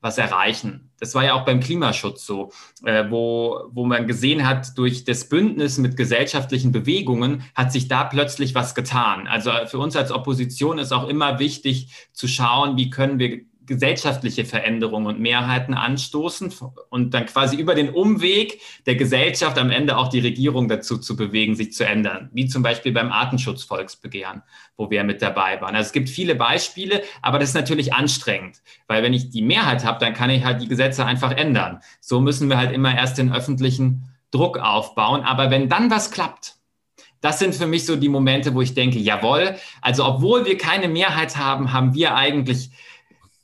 was erreichen. Das war ja auch beim Klimaschutz so, äh, wo, wo man gesehen hat, durch das Bündnis mit gesellschaftlichen Bewegungen hat sich da plötzlich was getan. Also für uns als Opposition ist auch immer wichtig zu schauen, wie können wir gesellschaftliche Veränderungen und Mehrheiten anstoßen und dann quasi über den Umweg der Gesellschaft am Ende auch die Regierung dazu zu bewegen, sich zu ändern, wie zum Beispiel beim Artenschutzvolksbegehren, wo wir mit dabei waren. Also es gibt viele Beispiele, aber das ist natürlich anstrengend, weil wenn ich die Mehrheit habe, dann kann ich halt die Gesetze einfach ändern. So müssen wir halt immer erst den öffentlichen Druck aufbauen. Aber wenn dann was klappt, das sind für mich so die Momente, wo ich denke, jawohl, also obwohl wir keine Mehrheit haben, haben wir eigentlich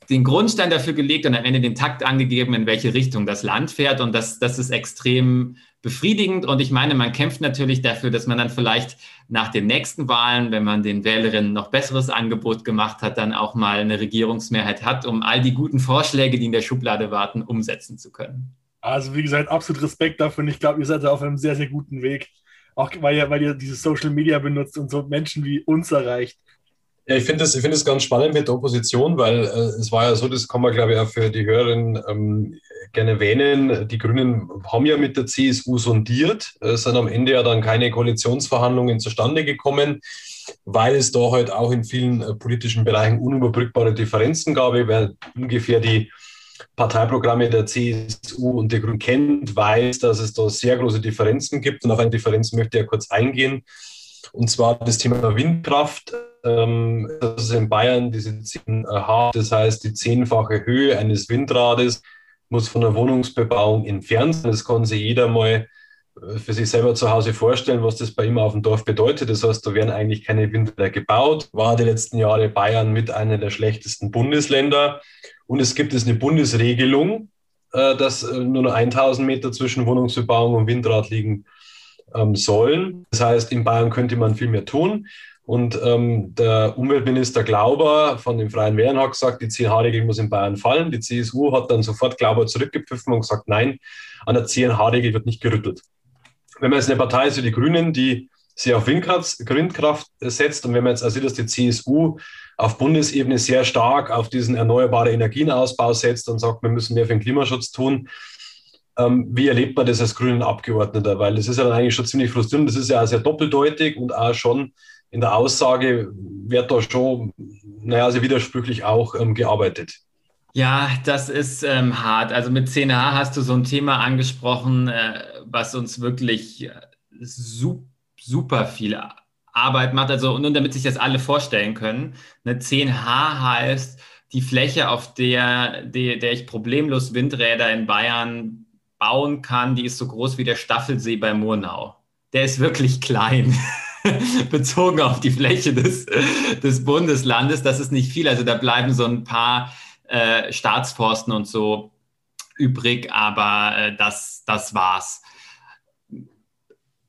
den Grundstein dafür gelegt und am Ende den Takt angegeben, in welche Richtung das Land fährt. Und das, das ist extrem befriedigend. Und ich meine, man kämpft natürlich dafür, dass man dann vielleicht nach den nächsten Wahlen, wenn man den Wählerinnen noch besseres Angebot gemacht hat, dann auch mal eine Regierungsmehrheit hat, um all die guten Vorschläge, die in der Schublade warten, umsetzen zu können. Also wie gesagt, absolut Respekt dafür. Und ich glaube, ihr seid auf einem sehr, sehr guten Weg. Auch weil ihr, weil ihr diese Social Media benutzt und so Menschen wie uns erreicht. Ja, ich finde es find ganz spannend mit der Opposition, weil äh, es war ja so, das kann man, glaube ich, auch für die Hörerinnen ähm, gerne erwähnen. Die Grünen haben ja mit der CSU sondiert, äh, sind am Ende ja dann keine Koalitionsverhandlungen zustande gekommen, weil es da halt auch in vielen äh, politischen Bereichen unüberbrückbare Differenzen gab. Wer ungefähr die Parteiprogramme der CSU und der Grünen kennt, weiß, dass es da sehr große Differenzen gibt. Und auf eine Differenz möchte ich ja kurz eingehen. Und zwar das Thema Windkraft. Ähm, das ist in Bayern diese 10H, das heißt die zehnfache Höhe eines Windrades muss von der Wohnungsbebauung entfernt sein. Das kann sich jeder mal äh, für sich selber zu Hause vorstellen, was das bei ihm auf dem Dorf bedeutet. Das heißt, da werden eigentlich keine Windräder gebaut. War die letzten Jahre Bayern mit einer der schlechtesten Bundesländer. Und es gibt jetzt eine Bundesregelung, äh, dass äh, nur noch 1000 Meter zwischen Wohnungsbebauung und Windrad liegen ähm, sollen. Das heißt, in Bayern könnte man viel mehr tun. Und ähm, der Umweltminister Glauber von den Freien Wählern hat gesagt, die 10H-Regel muss in Bayern fallen. Die CSU hat dann sofort Glauber zurückgepfiffen und gesagt, nein, an der 10H-Regel wird nicht gerüttelt. Wenn man jetzt eine Partei ist wie die Grünen, die sehr auf Windkraft, Windkraft setzt und wenn man jetzt also sieht, dass die CSU auf Bundesebene sehr stark auf diesen erneuerbaren Energienausbau setzt und sagt, wir müssen mehr für den Klimaschutz tun, ähm, wie erlebt man das als grünen Abgeordneter? Weil das ist ja dann eigentlich schon ziemlich frustrierend. Das ist ja auch sehr doppeldeutig und auch schon in der Aussage wird da schon, naja, sehr widersprüchlich auch ähm, gearbeitet. Ja, das ist ähm, hart. Also mit 10H hast du so ein Thema angesprochen, äh, was uns wirklich äh, su super viel Arbeit macht. Also nur damit sich das alle vorstellen können. Eine 10H heißt die Fläche, auf der, der, der ich problemlos Windräder in Bayern bauen kann, die ist so groß wie der Staffelsee bei Murnau. Der ist wirklich klein. [LAUGHS] bezogen auf die Fläche des, des Bundeslandes. Das ist nicht viel. Also da bleiben so ein paar äh, Staatsforsten und so übrig, aber äh, das, das war's.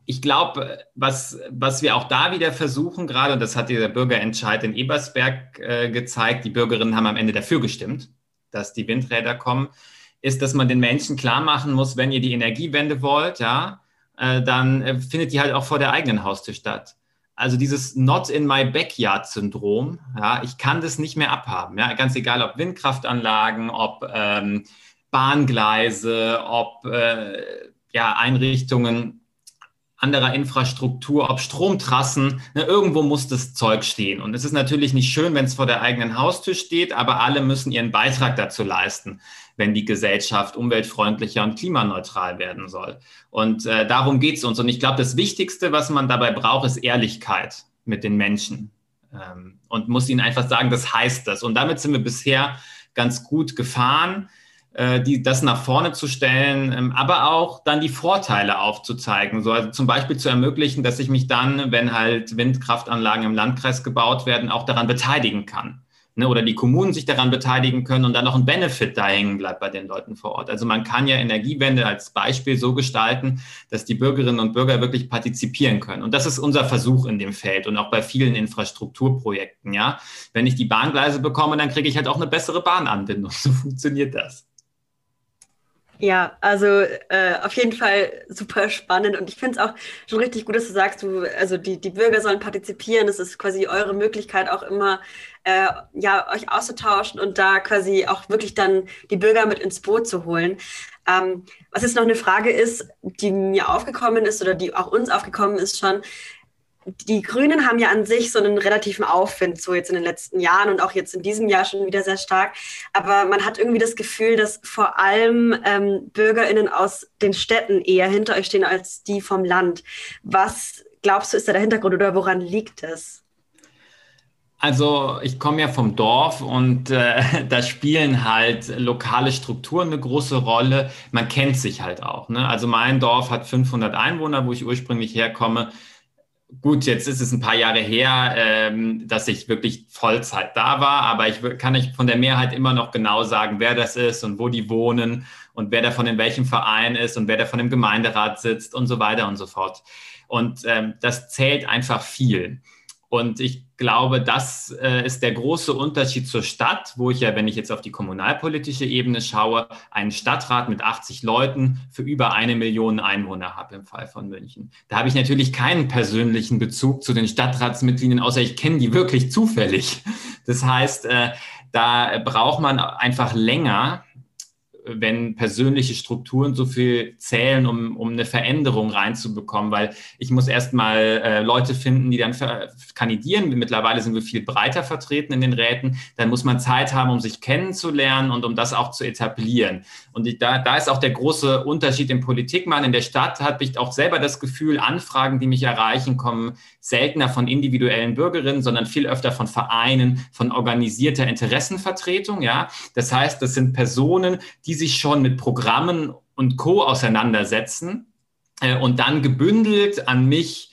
Ich glaube, was, was wir auch da wieder versuchen, gerade, und das hat dieser Bürgerentscheid in Ebersberg äh, gezeigt, die Bürgerinnen haben am Ende dafür gestimmt, dass die Windräder kommen ist, dass man den Menschen klar machen muss, wenn ihr die Energiewende wollt, ja, äh, dann äh, findet die halt auch vor der eigenen Haustür statt. also dieses Not in my Backyard-Syndrom, ja, ich kann das nicht mehr abhaben. Ja, ganz egal, ob Windkraftanlagen, ob ähm, Bahngleise, ob äh, ja, Einrichtungen anderer Infrastruktur, ob Stromtrassen, ne, irgendwo muss das Zeug stehen. Und es ist natürlich nicht schön, wenn es vor der eigenen Haustür steht, aber alle müssen ihren Beitrag dazu leisten, wenn die Gesellschaft umweltfreundlicher und klimaneutral werden soll. Und äh, darum geht es uns. Und ich glaube, das Wichtigste, was man dabei braucht, ist Ehrlichkeit mit den Menschen. Ähm, und muss ihnen einfach sagen, das heißt das. Und damit sind wir bisher ganz gut gefahren. Äh, die, das nach vorne zu stellen, ähm, aber auch dann die Vorteile aufzuzeigen. So, also zum Beispiel zu ermöglichen, dass ich mich dann, wenn halt Windkraftanlagen im Landkreis gebaut werden, auch daran beteiligen kann. Ne, oder die Kommunen sich daran beteiligen können und dann noch ein Benefit da hängen bleibt bei den Leuten vor Ort. Also man kann ja Energiewende als Beispiel so gestalten, dass die Bürgerinnen und Bürger wirklich partizipieren können. Und das ist unser Versuch in dem Feld und auch bei vielen Infrastrukturprojekten. Ja, wenn ich die Bahngleise bekomme, dann kriege ich halt auch eine bessere Bahnanbindung. [LAUGHS] So funktioniert das. Ja, also äh, auf jeden Fall super spannend und ich finde es auch schon richtig gut, dass du sagst, du, also die, die Bürger sollen partizipieren. Das ist quasi eure Möglichkeit auch immer, äh, ja, euch auszutauschen und da quasi auch wirklich dann die Bürger mit ins Boot zu holen. Ähm, was jetzt noch eine Frage ist, die mir aufgekommen ist oder die auch uns aufgekommen ist schon, die Grünen haben ja an sich so einen relativen Aufwind, so jetzt in den letzten Jahren und auch jetzt in diesem Jahr schon wieder sehr stark. Aber man hat irgendwie das Gefühl, dass vor allem ähm, BürgerInnen aus den Städten eher hinter euch stehen als die vom Land. Was glaubst du, ist da der Hintergrund oder woran liegt es? Also ich komme ja vom Dorf und äh, [LAUGHS] da spielen halt lokale Strukturen eine große Rolle. Man kennt sich halt auch. Ne? Also mein Dorf hat 500 Einwohner, wo ich ursprünglich herkomme gut, jetzt ist es ein paar Jahre her, ähm, dass ich wirklich Vollzeit da war, aber ich kann euch von der Mehrheit immer noch genau sagen, wer das ist und wo die wohnen und wer davon in welchem Verein ist und wer davon im Gemeinderat sitzt und so weiter und so fort. Und ähm, das zählt einfach viel. Und ich glaube, das äh, ist der große Unterschied zur Stadt, wo ich ja, wenn ich jetzt auf die kommunalpolitische Ebene schaue, einen Stadtrat mit 80 Leuten für über eine Million Einwohner habe im Fall von München. Da habe ich natürlich keinen persönlichen Bezug zu den Stadtratsmitgliedern, außer ich kenne die wirklich zufällig. Das heißt, äh, da braucht man einfach länger, wenn persönliche Strukturen so viel zählen, um, um eine Veränderung reinzubekommen, weil ich muss erstmal äh, Leute finden, die dann kandidieren. Mittlerweile sind wir viel breiter vertreten in den Räten. Dann muss man Zeit haben, um sich kennenzulernen und um das auch zu etablieren. Und ich, da, da ist auch der große Unterschied im Politikmann. In der Stadt habe ich auch selber das Gefühl, Anfragen, die mich erreichen, kommen seltener von individuellen Bürgerinnen, sondern viel öfter von Vereinen, von organisierter Interessenvertretung. Ja, das heißt, das sind Personen, die sich schon mit Programmen und Co. auseinandersetzen äh, und dann gebündelt an mich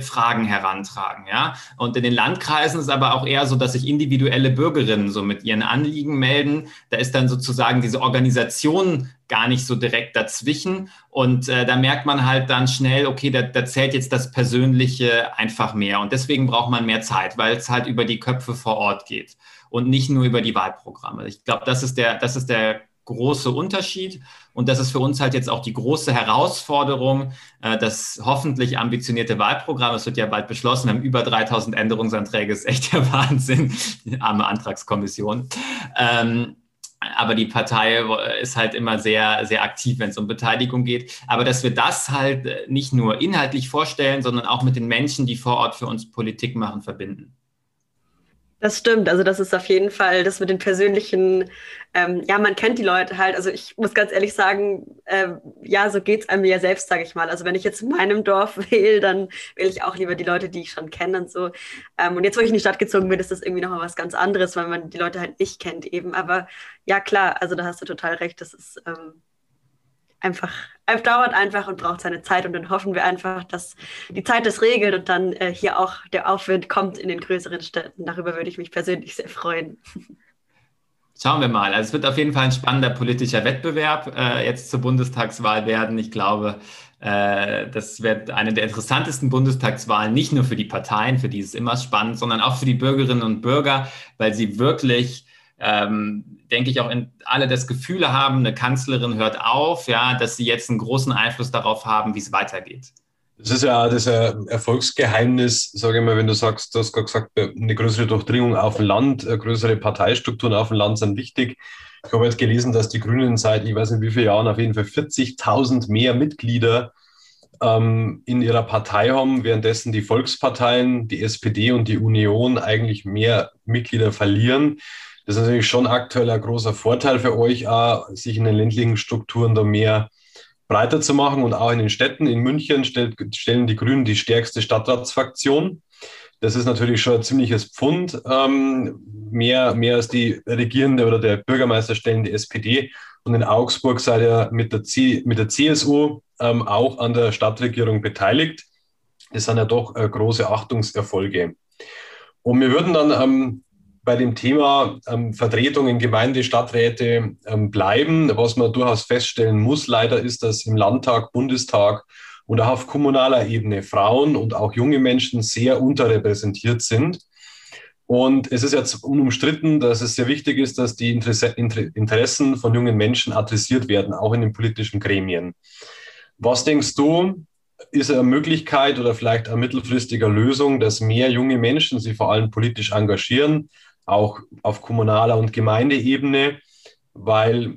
Fragen herantragen, ja. Und in den Landkreisen ist aber auch eher so, dass sich individuelle Bürgerinnen so mit ihren Anliegen melden. Da ist dann sozusagen diese Organisation gar nicht so direkt dazwischen. Und äh, da merkt man halt dann schnell, okay, da, da zählt jetzt das Persönliche einfach mehr. Und deswegen braucht man mehr Zeit, weil es halt über die Köpfe vor Ort geht und nicht nur über die Wahlprogramme. Ich glaube, das ist der, das ist der große Unterschied. Und das ist für uns halt jetzt auch die große Herausforderung, äh, das hoffentlich ambitionierte Wahlprogramm. Es wird ja bald beschlossen. Wir haben über 3000 Änderungsanträge. Ist echt der [LAUGHS] Wahnsinn. Die arme Antragskommission. Ähm, aber die Partei ist halt immer sehr, sehr aktiv, wenn es um Beteiligung geht. Aber dass wir das halt nicht nur inhaltlich vorstellen, sondern auch mit den Menschen, die vor Ort für uns Politik machen, verbinden. Das stimmt, also das ist auf jeden Fall das mit den persönlichen, ähm, ja, man kennt die Leute halt. Also ich muss ganz ehrlich sagen, äh, ja, so geht es einem ja selbst, sage ich mal. Also wenn ich jetzt in meinem Dorf [LAUGHS] wähle, dann wähle ich auch lieber die Leute, die ich schon kenne und so. Ähm, und jetzt, wo ich in die Stadt gezogen bin, ist das irgendwie nochmal was ganz anderes, weil man die Leute halt nicht kennt eben. Aber ja, klar, also da hast du total recht, das ist ähm, einfach, dauert einfach und braucht seine Zeit und dann hoffen wir einfach, dass die Zeit das regelt und dann äh, hier auch der Aufwind kommt in den größeren Städten. Darüber würde ich mich persönlich sehr freuen. Schauen wir mal. Also es wird auf jeden Fall ein spannender politischer Wettbewerb äh, jetzt zur Bundestagswahl werden. Ich glaube, äh, das wird eine der interessantesten Bundestagswahlen, nicht nur für die Parteien, für die ist es immer spannend, sondern auch für die Bürgerinnen und Bürger, weil sie wirklich ähm, denke ich, auch in, alle das Gefühl haben, eine Kanzlerin hört auf, ja, dass sie jetzt einen großen Einfluss darauf haben, wie es weitergeht. Das ist ja auch das Erfolgsgeheimnis, sage ich mal, wenn du sagst, du hast gerade gesagt, eine größere Durchdringung auf dem Land, größere Parteistrukturen auf dem Land sind wichtig. Ich habe jetzt gelesen, dass die Grünen seit, ich weiß nicht wie vielen Jahren, auf jeden Fall 40.000 mehr Mitglieder ähm, in ihrer Partei haben, währenddessen die Volksparteien, die SPD und die Union eigentlich mehr Mitglieder verlieren. Das ist natürlich schon aktuell ein großer Vorteil für euch, auch, sich in den ländlichen Strukturen da mehr breiter zu machen und auch in den Städten. In München stellt, stellen die Grünen die stärkste Stadtratsfraktion. Das ist natürlich schon ein ziemliches Pfund. Ähm, mehr, mehr als die regierende oder der Bürgermeister stellen die SPD. Und in Augsburg seid ihr mit der, C, mit der CSU ähm, auch an der Stadtregierung beteiligt. Das sind ja doch äh, große Achtungserfolge. Und wir würden dann ähm, bei dem Thema ähm, Vertretung in Gemeinde, Stadträte ähm, bleiben. Was man durchaus feststellen muss, leider ist, dass im Landtag, Bundestag und auch auf kommunaler Ebene Frauen und auch junge Menschen sehr unterrepräsentiert sind. Und es ist jetzt unumstritten, dass es sehr wichtig ist, dass die Interessen von jungen Menschen adressiert werden, auch in den politischen Gremien. Was denkst du, ist eine Möglichkeit oder vielleicht eine mittelfristige Lösung, dass mehr junge Menschen sich vor allem politisch engagieren, auch auf kommunaler und Gemeindeebene, weil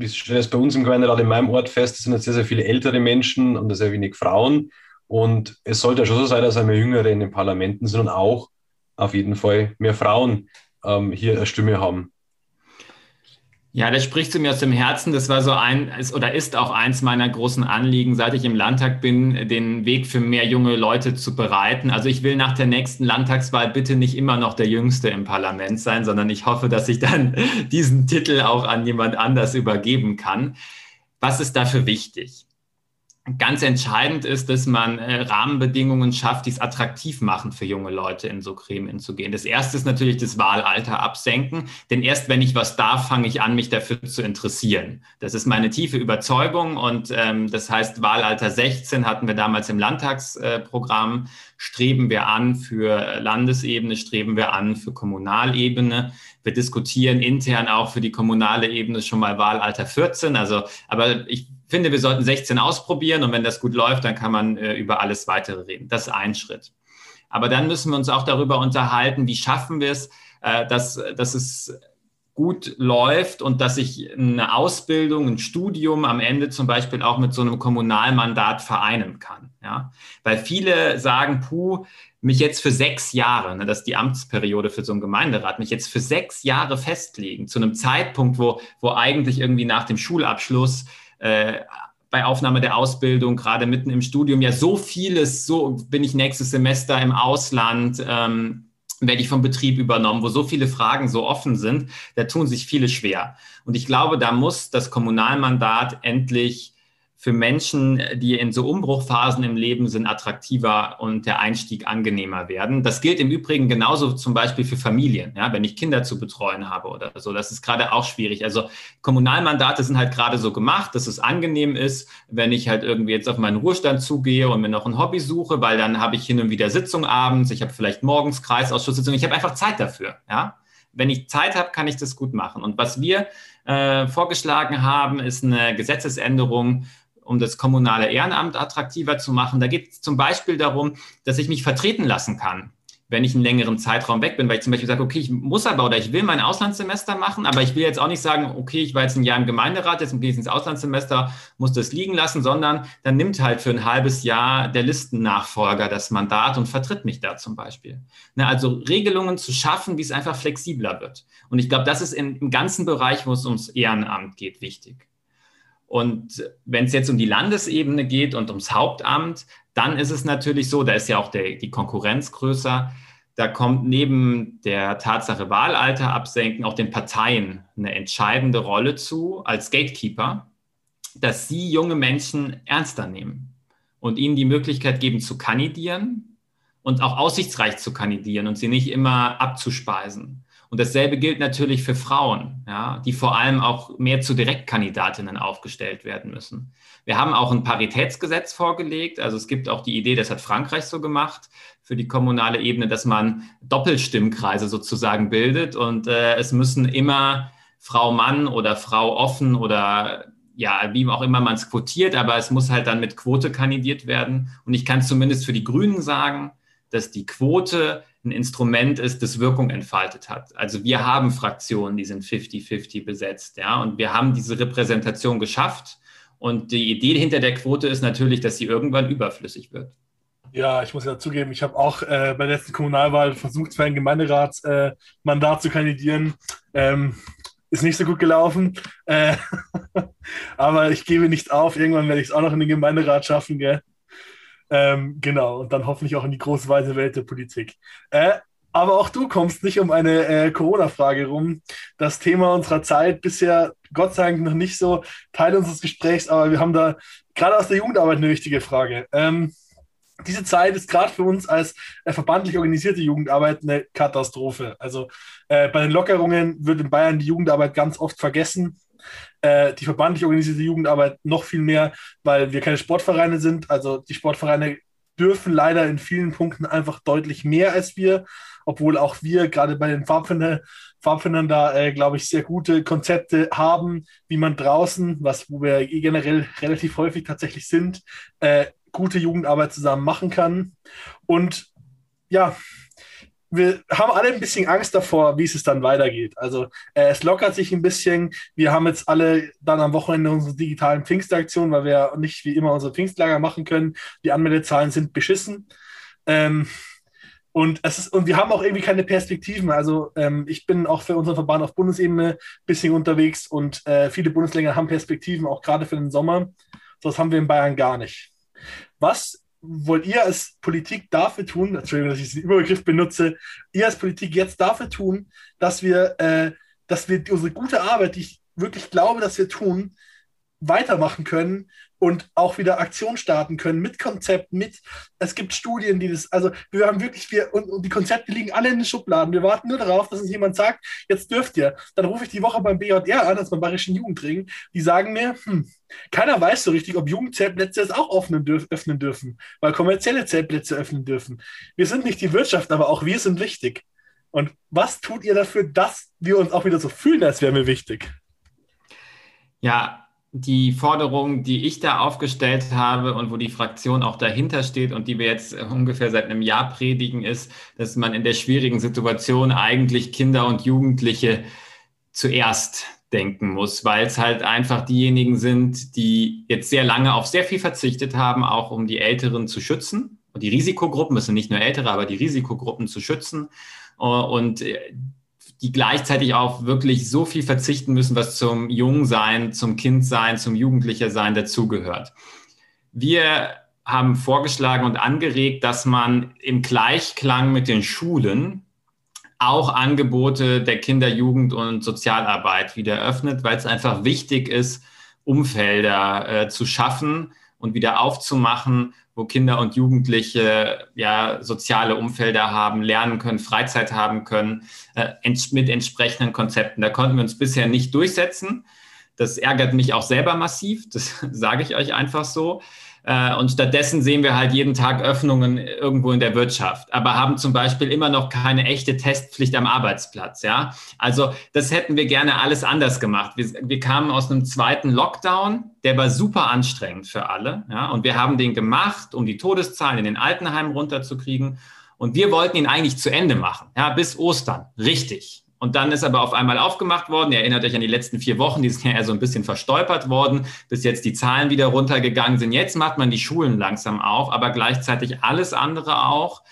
ich stelle es bei uns im Gemeinderat in meinem Ort fest, es sind jetzt sehr, sehr viele ältere Menschen und sehr wenig Frauen. Und es sollte ja schon so sein, dass mehr Jüngere in den Parlamenten sind und auch auf jeden Fall mehr Frauen ähm, hier eine Stimme haben. Ja, das spricht zu mir aus dem Herzen. Das war so ein ist, oder ist auch eins meiner großen Anliegen, seit ich im Landtag bin, den Weg für mehr junge Leute zu bereiten. Also ich will nach der nächsten Landtagswahl bitte nicht immer noch der Jüngste im Parlament sein, sondern ich hoffe, dass ich dann [LAUGHS] diesen Titel auch an jemand anders übergeben kann. Was ist dafür wichtig? Ganz entscheidend ist, dass man äh, Rahmenbedingungen schafft, die es attraktiv machen für junge Leute, in so Gremien zu gehen. Das erste ist natürlich das Wahlalter absenken, denn erst wenn ich was darf, fange ich an, mich dafür zu interessieren. Das ist meine tiefe Überzeugung und ähm, das heißt, Wahlalter 16 hatten wir damals im Landtagsprogramm, streben wir an für Landesebene, streben wir an für Kommunalebene. Wir diskutieren intern auch für die kommunale Ebene schon mal Wahlalter 14. Also, aber ich finde, wir sollten 16 ausprobieren und wenn das gut läuft, dann kann man äh, über alles weitere reden. Das ist ein Schritt. Aber dann müssen wir uns auch darüber unterhalten, wie schaffen wir es, äh, dass, dass es gut läuft und dass ich eine Ausbildung, ein Studium am Ende zum Beispiel auch mit so einem Kommunalmandat vereinen kann. Ja? Weil viele sagen, puh, mich jetzt für sechs Jahre, ne, das ist die Amtsperiode für so einen Gemeinderat, mich jetzt für sechs Jahre festlegen, zu einem Zeitpunkt, wo, wo eigentlich irgendwie nach dem Schulabschluss äh, bei Aufnahme der Ausbildung, gerade mitten im Studium, ja so vieles, so bin ich nächstes Semester im Ausland, ähm, werde ich vom Betrieb übernommen, wo so viele Fragen so offen sind, da tun sich viele schwer. Und ich glaube, da muss das Kommunalmandat endlich für Menschen, die in so Umbruchphasen im Leben sind, attraktiver und der Einstieg angenehmer werden. Das gilt im Übrigen genauso zum Beispiel für Familien, ja, wenn ich Kinder zu betreuen habe oder so. Das ist gerade auch schwierig. Also Kommunalmandate sind halt gerade so gemacht, dass es angenehm ist, wenn ich halt irgendwie jetzt auf meinen Ruhestand zugehe und mir noch ein Hobby suche, weil dann habe ich hin und wieder Sitzung abends, ich habe vielleicht morgens Kreisausschusssitzung, ich habe einfach Zeit dafür, ja. Wenn ich Zeit habe, kann ich das gut machen. Und was wir äh, vorgeschlagen haben, ist eine Gesetzesänderung, um das kommunale Ehrenamt attraktiver zu machen. Da geht es zum Beispiel darum, dass ich mich vertreten lassen kann, wenn ich einen längeren Zeitraum weg bin, weil ich zum Beispiel sage, okay, ich muss aber oder ich will mein Auslandssemester machen, aber ich will jetzt auch nicht sagen, okay, ich war jetzt ein Jahr im Gemeinderat, jetzt gehe ich ins Auslandssemester, muss das liegen lassen, sondern dann nimmt halt für ein halbes Jahr der Listennachfolger das Mandat und vertritt mich da zum Beispiel. Ne, also Regelungen zu schaffen, wie es einfach flexibler wird. Und ich glaube, das ist in, im ganzen Bereich, wo es ums Ehrenamt geht, wichtig. Und wenn es jetzt um die Landesebene geht und ums Hauptamt, dann ist es natürlich so, da ist ja auch der, die Konkurrenz größer. Da kommt neben der Tatsache Wahlalter absenken auch den Parteien eine entscheidende Rolle zu als Gatekeeper, dass sie junge Menschen ernster nehmen und ihnen die Möglichkeit geben zu kandidieren und auch aussichtsreich zu kandidieren und sie nicht immer abzuspeisen. Und dasselbe gilt natürlich für Frauen, ja, die vor allem auch mehr zu Direktkandidatinnen aufgestellt werden müssen. Wir haben auch ein Paritätsgesetz vorgelegt. Also es gibt auch die Idee, das hat Frankreich so gemacht, für die kommunale Ebene, dass man Doppelstimmkreise sozusagen bildet. Und äh, es müssen immer Frau Mann oder Frau offen oder ja, wie auch immer man es quotiert, aber es muss halt dann mit Quote kandidiert werden. Und ich kann zumindest für die Grünen sagen, dass die Quote ein Instrument ist, das Wirkung entfaltet hat. Also wir haben Fraktionen, die sind 50-50 besetzt, ja, und wir haben diese Repräsentation geschafft. Und die Idee hinter der Quote ist natürlich, dass sie irgendwann überflüssig wird. Ja, ich muss ja zugeben, ich habe auch äh, bei der letzten Kommunalwahl versucht, für ein Gemeinderatsmandat äh, zu kandidieren. Ähm, ist nicht so gut gelaufen. Äh, [LAUGHS] aber ich gebe nicht auf. Irgendwann werde ich es auch noch in den Gemeinderat schaffen. Gell? Ähm, genau. Und dann hoffentlich auch in die große weite Welt der Politik. Äh, aber auch du kommst nicht um eine äh, Corona-Frage rum. Das Thema unserer Zeit bisher, Gott sei Dank, noch nicht so Teil unseres Gesprächs, aber wir haben da gerade aus der Jugendarbeit eine wichtige Frage. Ähm, diese Zeit ist gerade für uns als äh, verbandlich organisierte Jugendarbeit eine Katastrophe. Also äh, bei den Lockerungen wird in Bayern die Jugendarbeit ganz oft vergessen. Äh, die verbandlich organisierte Jugendarbeit noch viel mehr, weil wir keine Sportvereine sind. Also die Sportvereine dürfen leider in vielen Punkten einfach deutlich mehr als wir, obwohl auch wir gerade bei den Pfadfindern, Pfadfindern da, äh, glaube ich, sehr gute Konzepte haben, wie man draußen, was wo wir generell relativ häufig tatsächlich sind, äh, gute Jugendarbeit zusammen machen kann. Und ja, wir haben alle ein bisschen Angst davor, wie es dann weitergeht. Also äh, es lockert sich ein bisschen. Wir haben jetzt alle dann am Wochenende unsere digitalen Pfingstaktionen, weil wir nicht wie immer unsere Pfingstlager machen können. Die Anmeldezahlen sind beschissen. Ähm, und, es ist, und wir haben auch irgendwie keine Perspektiven. Also ähm, ich bin auch für unseren Verband auf Bundesebene ein bisschen unterwegs und äh, viele Bundesländer haben Perspektiven, auch gerade für den Sommer. Das haben wir in Bayern gar nicht. Was wollt ihr als Politik dafür tun, Entschuldigung, dass ich diesen Überbegriff benutze, ihr als Politik jetzt dafür tun, dass wir, äh, dass wir unsere gute Arbeit, die ich wirklich glaube, dass wir tun, weitermachen können und auch wieder Aktion starten können mit Konzept, mit, es gibt Studien, die das, also wir haben wirklich, wir, und, und die Konzepte liegen alle in den Schubladen. Wir warten nur darauf, dass uns jemand sagt, jetzt dürft ihr. Dann rufe ich die Woche beim BJR an, das beim Bayerischen Jugendring, die sagen mir, hm, keiner weiß so richtig, ob Jugendzeltplätze jetzt auch öffnen, dürf, öffnen dürfen, weil kommerzielle Zeltplätze öffnen dürfen. Wir sind nicht die Wirtschaft, aber auch wir sind wichtig. Und was tut ihr dafür, dass wir uns auch wieder so fühlen, als wären wir wichtig? Ja, die Forderung, die ich da aufgestellt habe und wo die Fraktion auch dahinter steht und die wir jetzt ungefähr seit einem Jahr predigen, ist, dass man in der schwierigen Situation eigentlich Kinder und Jugendliche zuerst denken muss, weil es halt einfach diejenigen sind, die jetzt sehr lange auf sehr viel verzichtet haben, auch um die Älteren zu schützen. Und die Risikogruppen, es sind nicht nur Ältere, aber die Risikogruppen zu schützen. Und die gleichzeitig auch wirklich so viel verzichten müssen, was zum Jungsein, zum Kindsein, zum Jugendlichersein dazugehört. Wir haben vorgeschlagen und angeregt, dass man im Gleichklang mit den Schulen auch Angebote der Kinder-, Jugend- und Sozialarbeit wieder öffnet, weil es einfach wichtig ist, Umfelder äh, zu schaffen und wieder aufzumachen, wo Kinder und Jugendliche ja soziale Umfelder haben, lernen können, Freizeit haben können, äh, mit entsprechenden Konzepten. Da konnten wir uns bisher nicht durchsetzen. Das ärgert mich auch selber massiv, das [LAUGHS] sage ich euch einfach so. Äh, und stattdessen sehen wir halt jeden Tag Öffnungen irgendwo in der Wirtschaft, aber haben zum Beispiel immer noch keine echte Testpflicht am Arbeitsplatz. Ja, also das hätten wir gerne alles anders gemacht. Wir, wir kamen aus einem zweiten Lockdown, der war super anstrengend für alle. Ja, und wir haben den gemacht, um die Todeszahlen in den Altenheimen runterzukriegen. Und wir wollten ihn eigentlich zu Ende machen, ja, bis Ostern. Richtig. Und dann ist aber auf einmal aufgemacht worden. Ihr erinnert euch an die letzten vier Wochen, die sind ja eher so ein bisschen verstolpert worden, bis jetzt die Zahlen wieder runtergegangen sind. Jetzt macht man die Schulen langsam auf, aber gleichzeitig alles andere auch.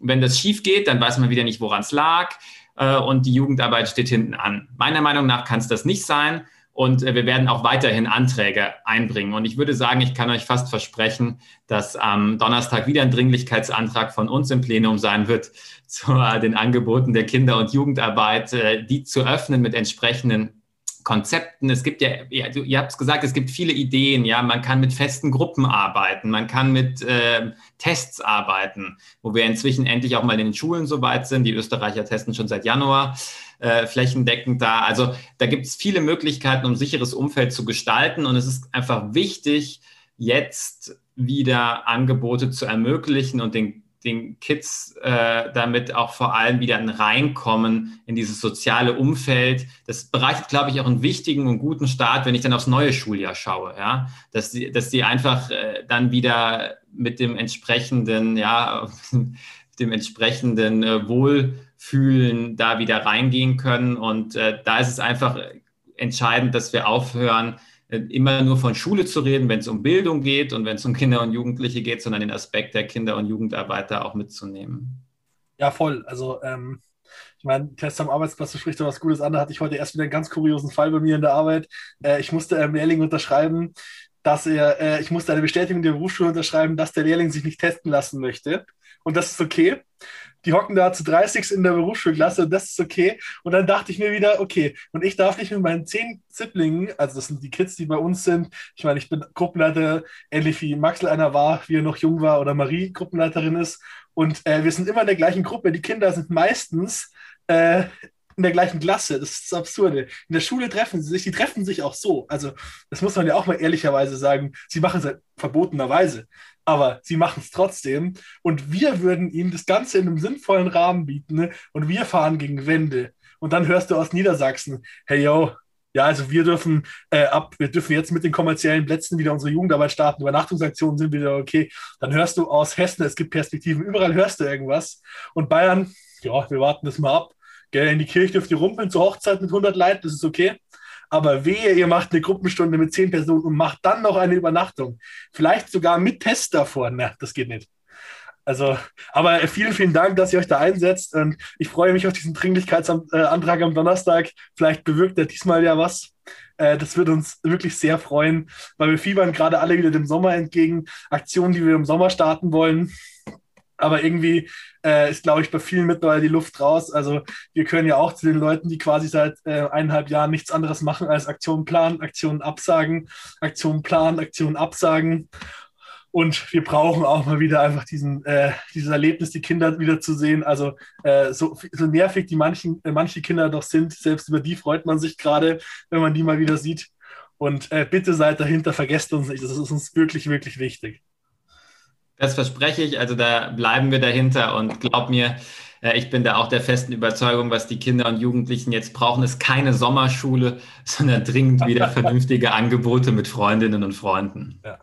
Wenn das schief geht, dann weiß man wieder nicht, woran es lag. Äh, und die Jugendarbeit steht hinten an. Meiner Meinung nach kann es das nicht sein. Und äh, wir werden auch weiterhin Anträge einbringen. Und ich würde sagen, ich kann euch fast versprechen, dass am Donnerstag wieder ein Dringlichkeitsantrag von uns im Plenum sein wird, [LAUGHS] zu den Angeboten der Kinder- und Jugendarbeit, äh, die zu öffnen mit entsprechenden Konzepten. Es gibt ja, ihr habt es gesagt, es gibt viele Ideen. Ja, man kann mit festen Gruppen arbeiten, man kann mit äh, Tests arbeiten, wo wir inzwischen endlich auch mal in den Schulen so weit sind. Die Österreicher testen schon seit Januar äh, flächendeckend da. Also da gibt es viele Möglichkeiten, um sicheres Umfeld zu gestalten. Und es ist einfach wichtig, jetzt wieder Angebote zu ermöglichen und den den Kids äh, damit auch vor allem wieder ein Reinkommen in dieses soziale Umfeld. Das bereitet, glaube ich, auch einen wichtigen und guten Start, wenn ich dann aufs neue Schuljahr schaue. Ja? Dass, die, dass die einfach äh, dann wieder mit dem entsprechenden, ja, [LAUGHS] dem entsprechenden äh, Wohlfühlen da wieder reingehen können. Und äh, da ist es einfach entscheidend, dass wir aufhören, äh, immer nur von Schule zu reden, wenn es um Bildung geht und wenn es um Kinder und Jugendliche geht, sondern den Aspekt der Kinder- und Jugendarbeiter auch mitzunehmen. Ja, voll. Also ähm, ich meine, Test am Arbeitsplatz, du sprichst da was Gutes an. Da hatte ich heute erst wieder einen ganz kuriosen Fall bei mir in der Arbeit. Äh, ich musste einem Lehrling unterschreiben, dass er, äh, ich musste eine Bestätigung der Berufsschule unterschreiben, dass der Lehrling sich nicht testen lassen möchte. Und das ist okay die hocken da zu 30 in der Berufsschulklasse und das ist okay. Und dann dachte ich mir wieder, okay, und ich darf nicht mit meinen zehn Siblingen, also das sind die Kids, die bei uns sind, ich meine, ich bin Gruppenleiter, ähnlich wie Maxel einer war, wie er noch jung war, oder Marie Gruppenleiterin ist. Und äh, wir sind immer in der gleichen Gruppe. Die Kinder sind meistens äh, in der gleichen Klasse. Das ist das Absurde. In der Schule treffen sie sich, die treffen sich auch so. Also, das muss man ja auch mal ehrlicherweise sagen. Sie machen es halt verbotenerweise aber sie machen es trotzdem. Und wir würden ihnen das Ganze in einem sinnvollen Rahmen bieten. Ne? Und wir fahren gegen Wände. Und dann hörst du aus Niedersachsen, hey yo, ja, also wir dürfen äh, ab, wir dürfen jetzt mit den kommerziellen Plätzen wieder unsere Jugendarbeit starten, Übernachtungsaktionen sind wieder okay. Dann hörst du aus Hessen, es gibt Perspektiven, überall hörst du irgendwas. Und Bayern, ja, wir warten das mal ab. Gell, in die Kirche dürft ihr rumpeln zur Hochzeit mit 100 Leuten, das ist okay. Aber wehe, ihr macht eine Gruppenstunde mit zehn Personen und macht dann noch eine Übernachtung. Vielleicht sogar mit Test davor. Na, das geht nicht. Also, aber vielen, vielen Dank, dass ihr euch da einsetzt. Und ich freue mich auf diesen Dringlichkeitsantrag am Donnerstag. Vielleicht bewirkt er diesmal ja was. Äh, das wird uns wirklich sehr freuen, weil wir fiebern gerade alle wieder dem Sommer entgegen. Aktionen, die wir im Sommer starten wollen. Aber irgendwie äh, ist, glaube ich, bei vielen mittlerweile die Luft raus. Also wir können ja auch zu den Leuten, die quasi seit äh, eineinhalb Jahren nichts anderes machen als Aktionen planen, Aktionen absagen, Aktionen planen, Aktionen absagen. Und wir brauchen auch mal wieder einfach diesen, äh, dieses Erlebnis, die Kinder wieder zu sehen. Also äh, so, so nervig die manchen, äh, manche Kinder doch sind, selbst über die freut man sich gerade, wenn man die mal wieder sieht. Und äh, bitte seid dahinter, vergesst uns nicht. Das ist uns wirklich, wirklich wichtig. Das verspreche ich. Also da bleiben wir dahinter und glaub mir, äh, ich bin da auch der festen Überzeugung, was die Kinder und Jugendlichen jetzt brauchen, ist keine Sommerschule, [LAUGHS] sondern dringend wieder vernünftige Angebote mit Freundinnen und Freunden. Ja.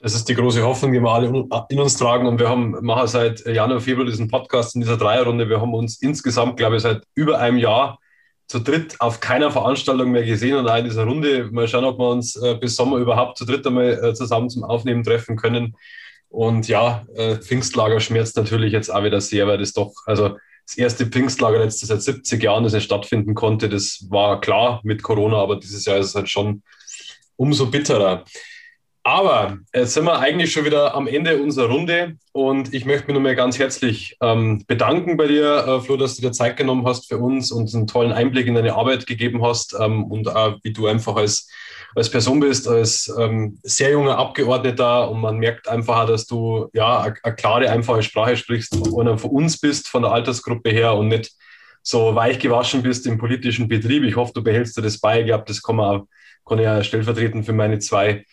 Das ist die große Hoffnung, die wir alle in uns tragen. Und wir haben, machen seit Januar, Februar diesen Podcast in dieser Dreierrunde. Wir haben uns insgesamt, glaube ich, seit über einem Jahr zu dritt auf keiner Veranstaltung mehr gesehen und auch in dieser Runde. Mal schauen, ob wir uns äh, bis Sommer überhaupt zu dritt einmal zusammen zum Aufnehmen treffen können. Und ja, äh, Pfingstlager schmerzt natürlich jetzt auch wieder sehr, weil das doch, also das erste Pfingstlager jetzt seit 70 Jahren, das nicht stattfinden konnte, das war klar mit Corona, aber dieses Jahr ist es halt schon umso bitterer. Aber jetzt sind wir eigentlich schon wieder am Ende unserer Runde und ich möchte mich nur mal ganz herzlich ähm, bedanken bei dir, äh, Flo, dass du dir Zeit genommen hast für uns und einen tollen Einblick in deine Arbeit gegeben hast ähm, und auch wie du einfach als als Person bist, als ähm, sehr junger Abgeordneter und man merkt einfach, dass du ja eine klare, einfache Sprache sprichst und von uns bist, von der Altersgruppe her und nicht so weich gewaschen bist im politischen Betrieb. Ich hoffe, du behältst dir das bei. Ich glaube, das kann man auch, kann ich ja stellvertretend für meine zwei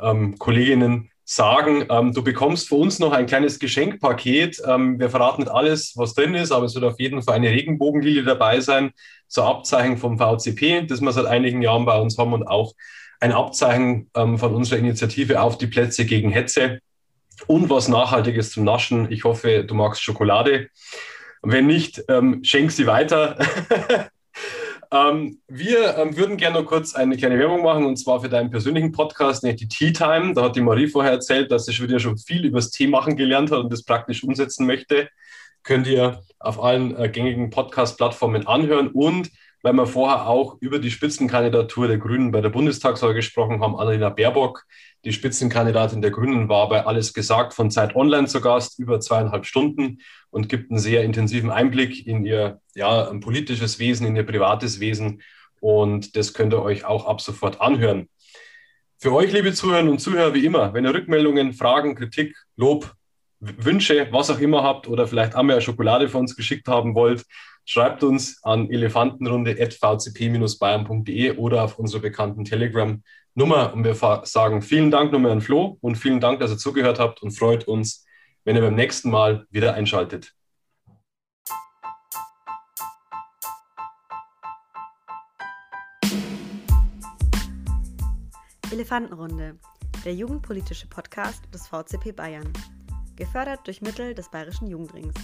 ähm, Kolleginnen sagen. Ähm, du bekommst für uns noch ein kleines Geschenkpaket. Ähm, wir verraten nicht alles, was drin ist, aber es wird auf jeden Fall eine Regenbogenlilie dabei sein, zur Abzeichen vom VCP, das wir seit einigen Jahren bei uns haben und auch ein Abzeichen ähm, von unserer Initiative auf die Plätze gegen Hetze und was Nachhaltiges zum Naschen. Ich hoffe, du magst Schokolade. Wenn nicht, ähm, schenk sie weiter. [LAUGHS] ähm, wir ähm, würden gerne noch kurz eine kleine Werbung machen und zwar für deinen persönlichen Podcast, nämlich die Tea Time. Da hat die Marie vorher erzählt, dass sie schon schon viel über das Tee machen gelernt hat und das praktisch umsetzen möchte. Könnt ihr auf allen äh, gängigen Podcast-Plattformen anhören und weil wir vorher auch über die Spitzenkandidatur der Grünen bei der Bundestagswahl gesprochen haben. Annalena Baerbock, die Spitzenkandidatin der Grünen, war bei Alles gesagt von Zeit Online zu Gast, über zweieinhalb Stunden und gibt einen sehr intensiven Einblick in ihr ja, politisches Wesen, in ihr privates Wesen. Und das könnt ihr euch auch ab sofort anhören. Für euch, liebe Zuhörerinnen und Zuhörer, wie immer, wenn ihr Rückmeldungen, Fragen, Kritik, Lob, Wünsche, was auch immer habt oder vielleicht einmal Schokolade von uns geschickt haben wollt, Schreibt uns an elefantenrunde.vcp-bayern.de oder auf unserer bekannten Telegram-Nummer und wir sagen vielen Dank nochmal an Flo und vielen Dank, dass ihr zugehört habt und freut uns, wenn ihr beim nächsten Mal wieder einschaltet. Elefantenrunde, der jugendpolitische Podcast des VCP Bayern. Gefördert durch Mittel des Bayerischen Jugendrings.